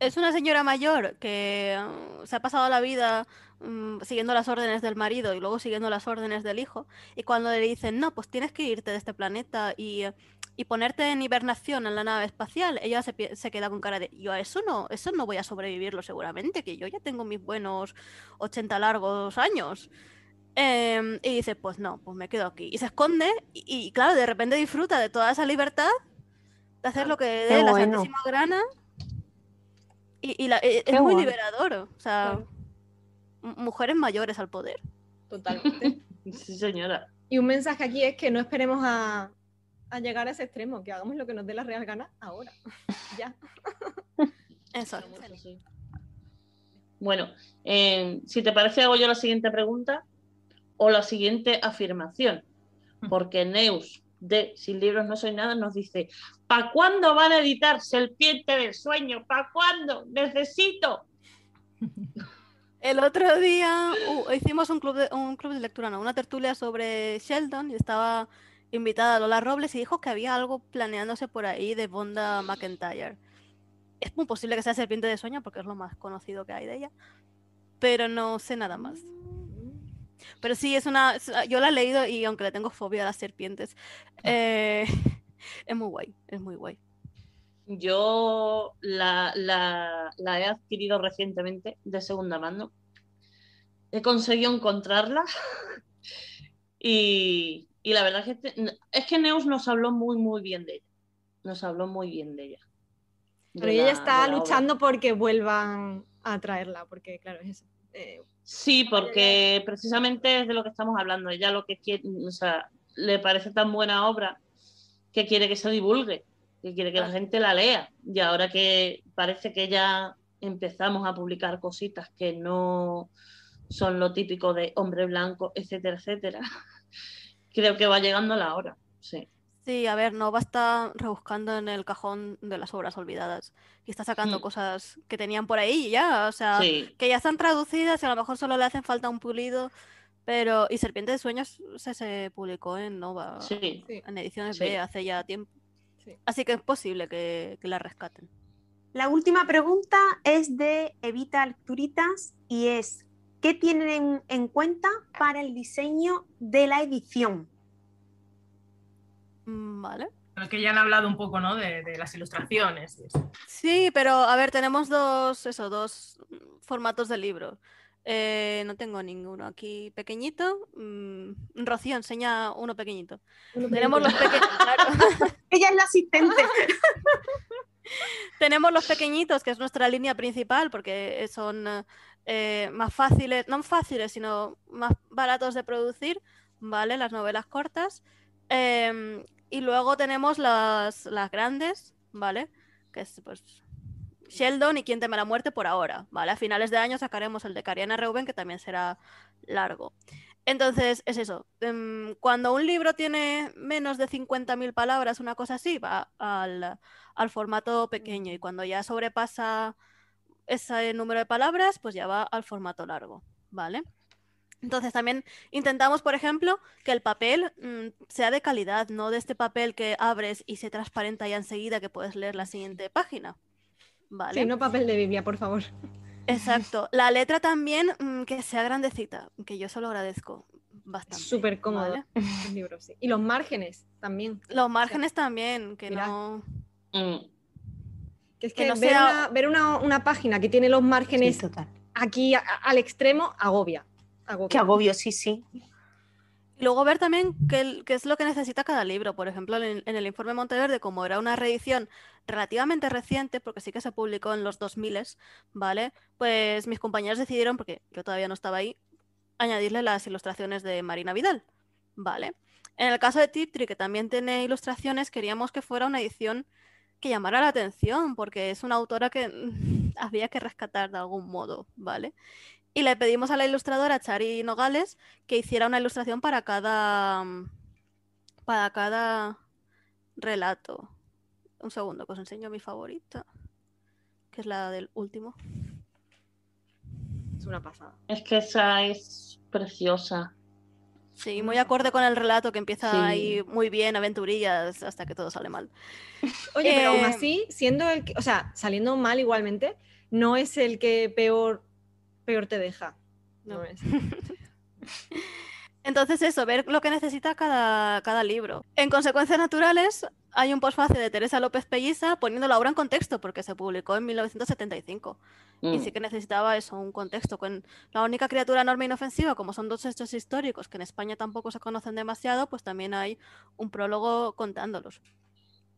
es una señora mayor que uh, se ha pasado la vida mm, siguiendo las órdenes del marido y luego siguiendo las órdenes del hijo. Y cuando le dicen, no, pues tienes que irte de este planeta y, eh, y ponerte en hibernación en la nave espacial, ella se, se queda con cara de, yo a eso no, eso no voy a sobrevivirlo seguramente, que yo ya tengo mis buenos 80 largos años. Em, y dice, pues no, pues me quedo aquí. Y se esconde y, y, claro, de repente disfruta de toda esa libertad de hacer lo que dé la bueno. santísima grana. Y, y la- e- es Qué muy liberador. O sea, Claro. Mujeres mayores al poder. Totalmente. Sí, señora. Y un mensaje aquí es que no esperemos a, a llegar a ese extremo, que hagamos lo que nos dé la real gana ahora. ya. Eso. Mucho, sí. Bueno, eh, si te parece, hago yo la siguiente pregunta o la siguiente afirmación. Porque Neus de Sin Libros No Soy Nada nos dice: ¿Para cuándo van a editar Serpiente del Sueño? ¿Para cuándo? Necesito. El otro día uh, hicimos un club, de, un club de lectura, no, una tertulia sobre Sheldon y estaba invitada Lola Robles y dijo que había algo planeándose por ahí de Bonda McIntyre. Es muy posible que sea Serpiente de Sueño porque es lo más conocido que hay de ella, pero no sé nada más. Pero sí, es una. es- yo la he leído y aunque le tengo fobia a las serpientes, eh, es muy guay, es muy guay. Yo la, la- la he adquirido recientemente de segunda mano. He conseguido encontrarla y, y la verdad es que, te- es que Neus nos habló muy, muy bien de ella. Nos habló muy bien de ella. De Pero ella la- está luchando porque vuelvan a traerla, porque claro, es eso. Eh, Sí, porque precisamente es de lo que estamos hablando. Ella lo que quiere, o sea, le parece tan buena obra que quiere que se divulgue, que quiere que la gente la lea. Y ahora que parece que ya empezamos a publicar cositas que no son lo típico de hombre blanco, etcétera, etcétera, creo que va llegando la hora. Sí. Sí, a ver, no basta rebuscando en el cajón de las obras olvidadas y está sacando Mm. cosas que tenían por ahí ya, o sea, Sí, que ya están traducidas y a lo mejor solo le hacen falta un pulido, pero y Serpiente de Sueños se, se publicó en Nova, sí. en ediciones. B hace ya tiempo, sí. así que es posible que, que la rescaten. La última pregunta es de Evita Lecturitas y es, ¿qué tienen en cuenta para el diseño de la edición? Mm, Vale. Pero que ya han hablado un poco, ¿no? De, de las ilustraciones. y eso. Sí, pero a ver, tenemos dos, eso, dos formatos de libro. Eh, no tengo ninguno aquí pequeñito. Mm, Rocío, enseña uno pequeñito. Tenemos los pequeños, Ella es la asistente. Tenemos los pequeñitos, que es nuestra línea principal, porque son eh, más fáciles, no fáciles, sino más baratos de producir, ¿vale? Las novelas cortas. Em, y luego tenemos las, las grandes, ¿vale? Que es pues Sheldon y Quien teme la muerte por ahora, ¿vale? A finales de año sacaremos el de Cariana Reuben, que también será largo. Entonces, es eso. em, cuando un libro tiene menos de 50.000 palabras, una cosa así, va al, formato pequeño y cuando ya sobrepasa ese número de palabras, pues ya va al formato largo, ¿vale? Entonces también intentamos, por ejemplo, que el papel mm, sea de calidad, no de este papel que abres y se transparenta ya enseguida que puedes leer la siguiente página, ¿vale? Sí, no papel de Biblia, por favor. Exacto. La letra también mm, que sea grandecita, que yo se lo agradezco bastante. Súper cómodo ¿vale? el libro, sí. Y los márgenes también. Los márgenes también, que Mira. no... Mm. Que Que es Que que, no ver, sea- una, ver una, una página que tiene los Sí, márgenes total. aquí a- al extremo agobia. agobia. Qué agobio, sí, sí. Y luego ver también qué, es lo que necesita cada libro. Por ejemplo, en, en el informe Monteverde, como era una reedición relativamente reciente, porque sí que se publicó en los 2000, ¿vale? Pues mis compañeros decidieron, porque yo todavía no estaba ahí, añadirle las ilustraciones de Marina Vidal, ¿vale? En el caso de Tiptree, que también tiene ilustraciones, queríamos que fuera una edición que llamara la atención, porque es una autora que mm, había que rescatar de algún modo, ¿vale? Y le pedimos a la ilustradora Chari Nogales que hiciera una ilustración para cada mm, para cada relato. Un segundo, que os enseño mi favorita, que es la del último. Es una pasada. Es que esa es preciosa. Sí, muy acorde con el relato que empieza Sí. ahí muy bien, aventurillas, hasta que todo sale mal. Oye, pero aún Eh, así, siendo el que, o sea, saliendo mal igualmente, no es el que peor, peor te deja. No. No es. Entonces eso, ver lo que necesita cada, cada libro. En Consecuencias Naturales hay un postface de Teresa López Pelliza poniendo la obra en contexto, porque se publicó en 1975. Y Mm. sí que necesitaba eso, un contexto. Con la única criatura enorme e inofensiva, como son dos hechos históricos que en España tampoco se conocen demasiado, pues también hay un prólogo contándolos.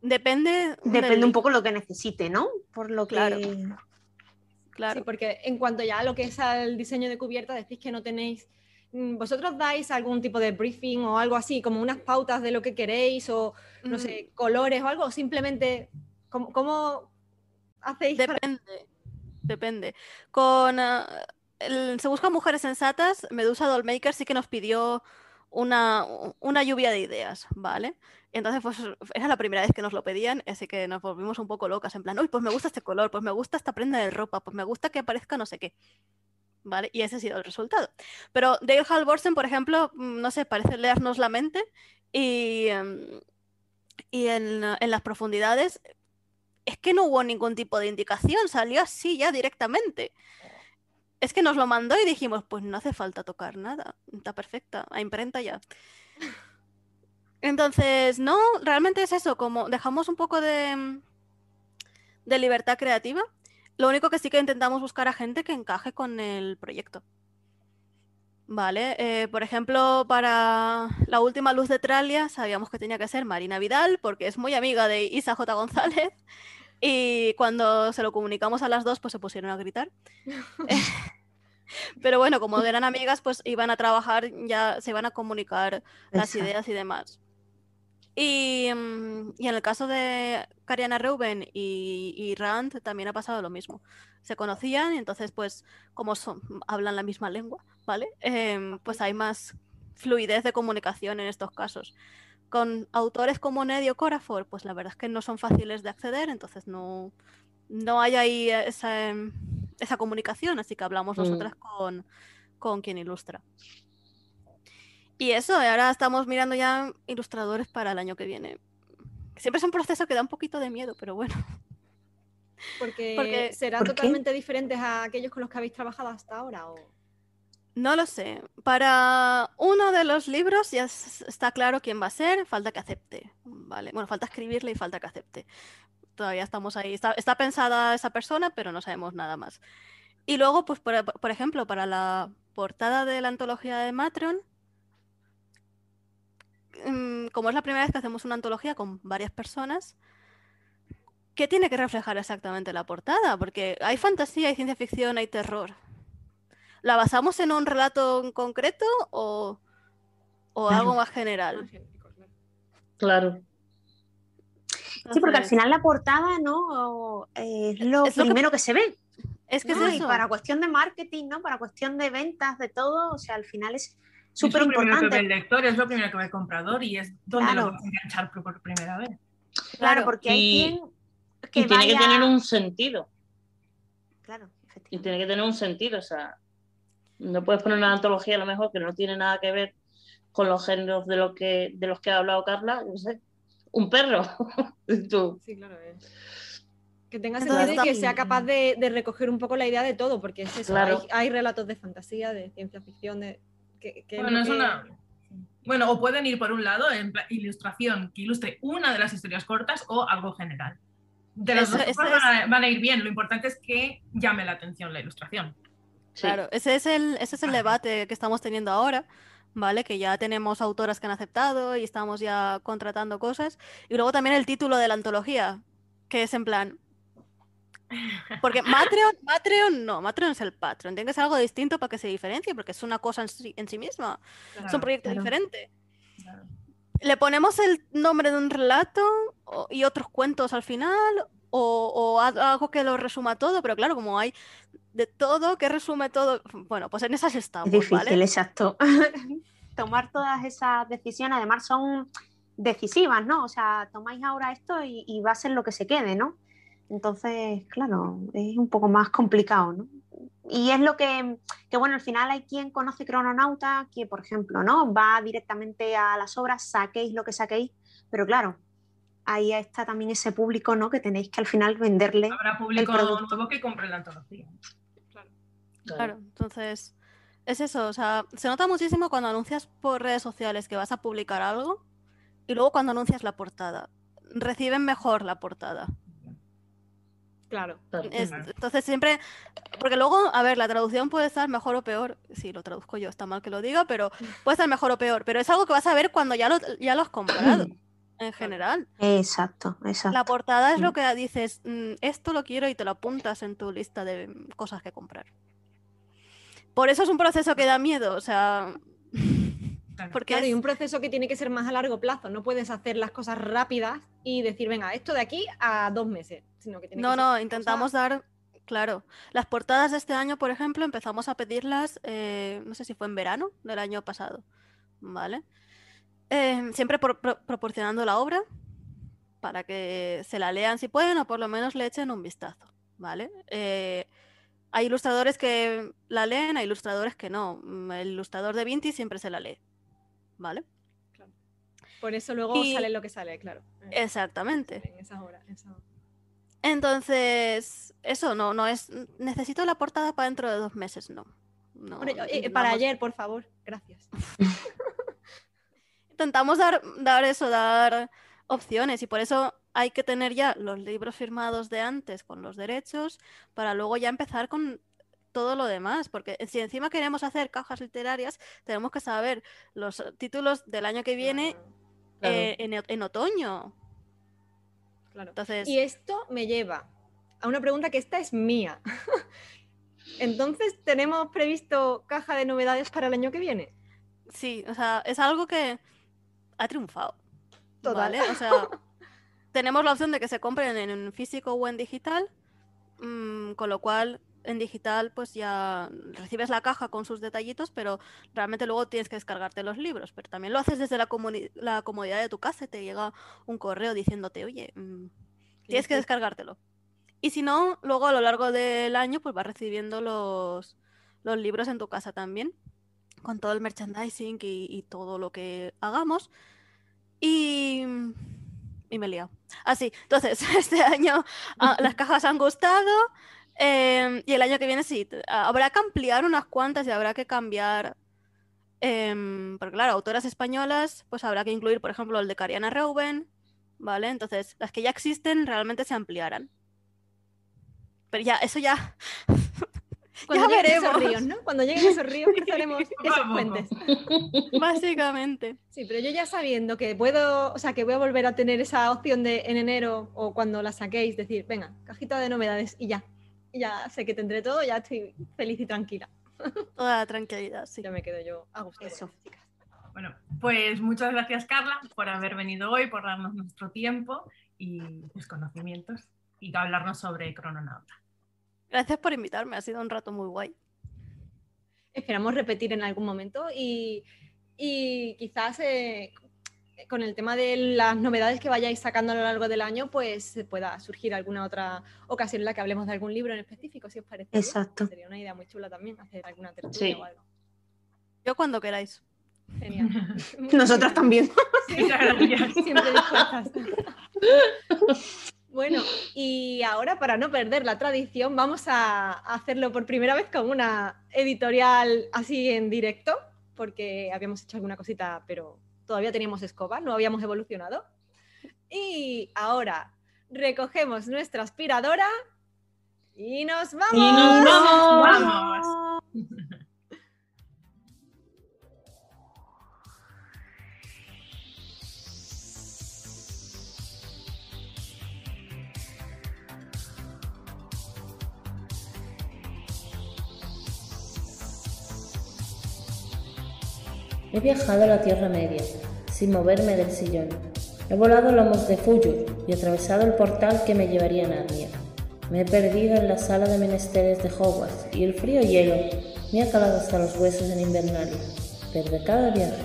Depende. del Depende un poco lo que necesite, ¿no? Por lo que. Claro. Sí, Claro. porque en cuanto ya a lo que es al diseño de cubierta, decís que no tenéis. mm, ¿Vosotros dais algún tipo de briefing o algo así, como unas pautas de lo que queréis o, no Mm, sé, colores o algo? ¿O simplemente, ¿cómo, cómo hacéis para- Depende. Depende. Con. ah, el- se buscan mujeres sensatas. Medusa Dollmaker sí que nos pidió una, una lluvia de ideas, ¿vale? Entonces, pues era la primera vez que nos lo pedían, así que nos volvimos un poco locas, en plan, uy, pues me gusta este color, pues me gusta esta prenda de ropa, pues me gusta que aparezca no sé qué. ¿Vale? Y ese ha sido el resultado. Pero Dale Halvorsen, por ejemplo, mm, no sé, parece leernos la mente y, em, y en, en las profundidades es que no hubo ningún tipo de indicación, salió así ya directamente. Es que nos lo mandó y dijimos, pues no hace falta tocar nada, está perfecta, a imprenta ya. Entonces, no, realmente es eso, como dejamos un poco de, de libertad creativa. Lo único que sí que intentamos buscar a gente que encaje con el proyecto. Vale, eh, por ejemplo, para la última luz de Tralia sabíamos que tenía que ser Marina Vidal porque es muy amiga de Isa J. González y cuando se lo comunicamos a las dos pues se pusieron a gritar. Pero bueno, como eran amigas pues iban a trabajar, ya se iban a comunicar las Exacto. ideas y demás. Y, mm, y en el caso de Cariana Reuben y, y Rand también ha pasado lo mismo. Se conocían y entonces, pues, como son, hablan la misma lengua, ¿vale? Em, pues hay más fluidez de comunicación en estos casos. Con autores como Nedio Corafor, pues la verdad es que no son fáciles de acceder, entonces no, no hay ahí esa, esa comunicación, así que hablamos Mm. nosotras con, con quien ilustra. Y eso, ahora estamos mirando ya ilustradores para el año que viene. Siempre es un proceso que da un poquito de miedo, pero bueno. Porque, Porque- serán totalmente diferentes a aquellos con los que habéis trabajado hasta ahora. O... No lo sé. Para uno de los libros ya está claro quién va a ser, falta que acepte. Vale, bueno, falta escribirle y falta que acepte. Todavía estamos ahí. Está, está pensada esa persona, pero no sabemos nada más. Y luego, pues, por, por ejemplo, para la portada de la antología de Matron, mm, como es la primera vez que hacemos una antología con varias personas, ¿qué tiene que reflejar exactamente la portada? Porque hay fantasía, hay ciencia ficción, hay terror. ¿La basamos en un relato en concreto o, o Claro. algo más general? Claro. Sí, porque al final la portada, ¿no? Eh, Es lo Es lo que- primero que, se ve. es que es. Y eso. para cuestión de marketing, ¿no? Para cuestión de ventas, de todo, o sea, al final es Es súper lo primero que ve importante. el lector, es lo primero que ve el comprador y es donde Claro. lo vas a enganchar por, primera vez. Claro, Claro. porque hay Y- quien que Y tiene que tener un sentido. Claro, Y efectivamente. tiene que tener un sentido. O sea, no puedes poner una antología a lo mejor que no tiene nada que ver con los géneros de, lo que, de los que ha hablado Carla. yo No sé, un perro. Tú, Sí, claro. eh. Que tenga Entonces, sentido y que sea capaz de, de recoger un poco la idea de todo, porque es eso. Claro. Hay, hay relatos de fantasía, de ciencia ficción, de. Que, que Bueno, lo es que- una. Bueno, o pueden ir por un lado en ilustración que ilustre una de las historias cortas o algo general. De los Eso- dos a, van a ir bien. Lo importante es que llame la atención la ilustración. Sí. Claro, ese es el, ese es el debate que estamos teniendo ahora, ¿vale? Que ya tenemos autoras que han aceptado y estamos ya contratando cosas. Y luego también el título de la antología, que es en plan. Porque Matreon, Matreon no, Matreon es el Patreon. Tiene que ser algo distinto para que se diferencie, porque es una cosa en sí, en sí misma. es un Claro, proyecto claro. diferente. claro. ¿Le ponemos el nombre de un relato y otros cuentos al final? O, o algo que lo resuma todo, pero claro, como hay de todo que resume todo, bueno, pues en esas estamos, Es difícil, ¿vale? exacto. Tomar todas esas decisiones, además son decisivas, ¿no? O sea, tomáis ahora esto y, y va a ser lo que se quede, ¿no? Entonces, claro, es un poco más complicado, ¿no? Y es lo que, que, bueno, al final hay quien conoce Crononauta, que por ejemplo, ¿no? Va directamente a las obras, saquéis lo que saquéis, pero claro, ahí está también ese público, ¿no? Que tenéis que al final venderle. Habrá público producto. nuevo que compre la antología. Claro, entonces es eso, o sea, se nota muchísimo cuando anuncias por redes sociales que vas a publicar algo y luego cuando anuncias la portada. Reciben mejor la portada. Claro. Claro. Es- Claro. entonces siempre, porque luego, a ver, la traducción puede estar mejor o peor, si lo traduzco yo está mal que lo diga, pero puede estar mejor o peor, pero es algo que vas a ver cuando ya lo, ya lo has comprado, en general. Exacto, exacto. La portada es lo que dices, "Mm, esto lo quiero y te lo apuntas en tu lista de mm, cosas que comprar. Por eso es un proceso que da miedo, o sea, Claro. porque Claro, y es- un proceso que tiene que ser más a largo plazo. No puedes hacer las cosas rápidas y decir, venga, esto de aquí a dos meses. Sino que tiene No, que no, intentamos cosa- dar, claro, las portadas de este año, por ejemplo, empezamos a pedirlas, eh, no sé si fue en verano del año pasado, ¿vale? Eh, siempre por- pro- proporcionando la obra para que se la lean si pueden o por lo menos le echen un vistazo, ¿vale? Eh, hay ilustradores que la leen, hay ilustradores que no. Mm, El ilustrador de Vinti siempre se la lee, ¿vale? Por eso luego Y- sale lo que sale, claro. Exactamente. En esas horas. en esas horas. Entonces, eso no, no es. Necesito la portada para dentro de dos meses, no. Eh, para ayer, por favor. Gracias. Intentamos dar, dar eso, dar opciones, y por eso hay que tener ya los libros firmados de antes con los derechos, para luego ya empezar con todo lo demás, porque si encima queremos hacer cajas literarias, tenemos que saber los títulos del año que viene Claro. eh, en, en otoño. Claro. Entonces, Y esto me lleva a una pregunta que esta es mía. Entonces, ¿tenemos previsto caja de novedades para el año que viene? Sí, o sea, es algo que ha triunfado. Total. ¿Vale? O sea, tenemos la opción de que se compren en físico o en digital, mm, con lo cual en digital pues ya recibes la caja con sus detallitos, pero realmente luego tienes que descargarte los libros. Pero también lo haces desde la, comodidad de tu casa y te llega un correo diciéndote, oye, mm, tienes que descargártelo. Y si no, luego a lo largo del año pues vas recibiendo los, los libros en tu casa también, con todo el merchandising y, y todo lo que hagamos. Y, y me he liado. Así, entonces, este año ah, las cajas han gustado em, y el año que viene sí, ah, habrá que ampliar unas cuantas y habrá que cambiar. em, porque claro, autoras españolas, pues habrá que incluir, por ejemplo, el de Cariana Reuben, ¿vale? Entonces, las que ya existen realmente se ampliarán. Pero ya, eso ya. Cuando ya lleguen esos veremos. ríos, ¿no? Cuando lleguen esos ríos cruzaremos esos puentes. Básicamente. Sí, pero yo ya sabiendo que puedo, o sea, que voy a volver a tener esa opción de en enero o cuando la saquéis, decir, venga, cajita de novedades y ya. Y ya sé que tendré todo, ya estoy feliz y tranquila. Toda la tranquilidad, sí. Ya me quedo yo a gusto. Eso. Bueno, pues muchas gracias Carla por haber venido hoy, por darnos nuestro tiempo y tus conocimientos y hablarnos sobre Crononauta. Gracias por invitarme, ha sido un rato muy guay. Esperamos repetir en algún momento y, y quizás eh, con el tema de las novedades que vayáis sacando a lo largo del año, pues pueda surgir alguna otra ocasión en la que hablemos de algún libro en específico, si os parece. bien. Exacto. Sería una idea muy chula también hacer alguna tertulia Sí. o algo. Yo cuando queráis. Genial. Nosotras también. Gracias. Siempre dispuestas. Bueno, y ahora para no perder la tradición, vamos a hacerlo por primera vez con una editorial así en directo, porque habíamos hecho alguna cosita, pero todavía teníamos escoba, no habíamos evolucionado. Y ahora recogemos nuestra aspiradora y nos vamos. Y nos vamos. ¡Vamos! He viajado a la Tierra Media, sin moverme del sillón. He volado lomos de Fuyur y atravesado el portal que me llevaría a Narnia. Me he perdido en la sala de menesteres de Hogwarts y el frío hielo me ha calado hasta los huesos en Invernalia. Pero de cada viaje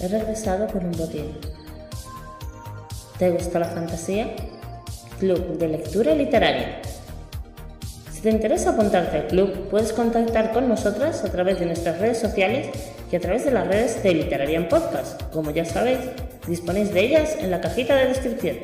he regresado con un botín. ¿Te gusta la fantasía? Club de Lectura Literaria. Si te interesa apuntarte al club, puedes contactar con nosotras a través de nuestras redes sociales y a través de las redes de Literarian Podcast. Como ya sabéis, disponéis de ellas en la cajita de descripción.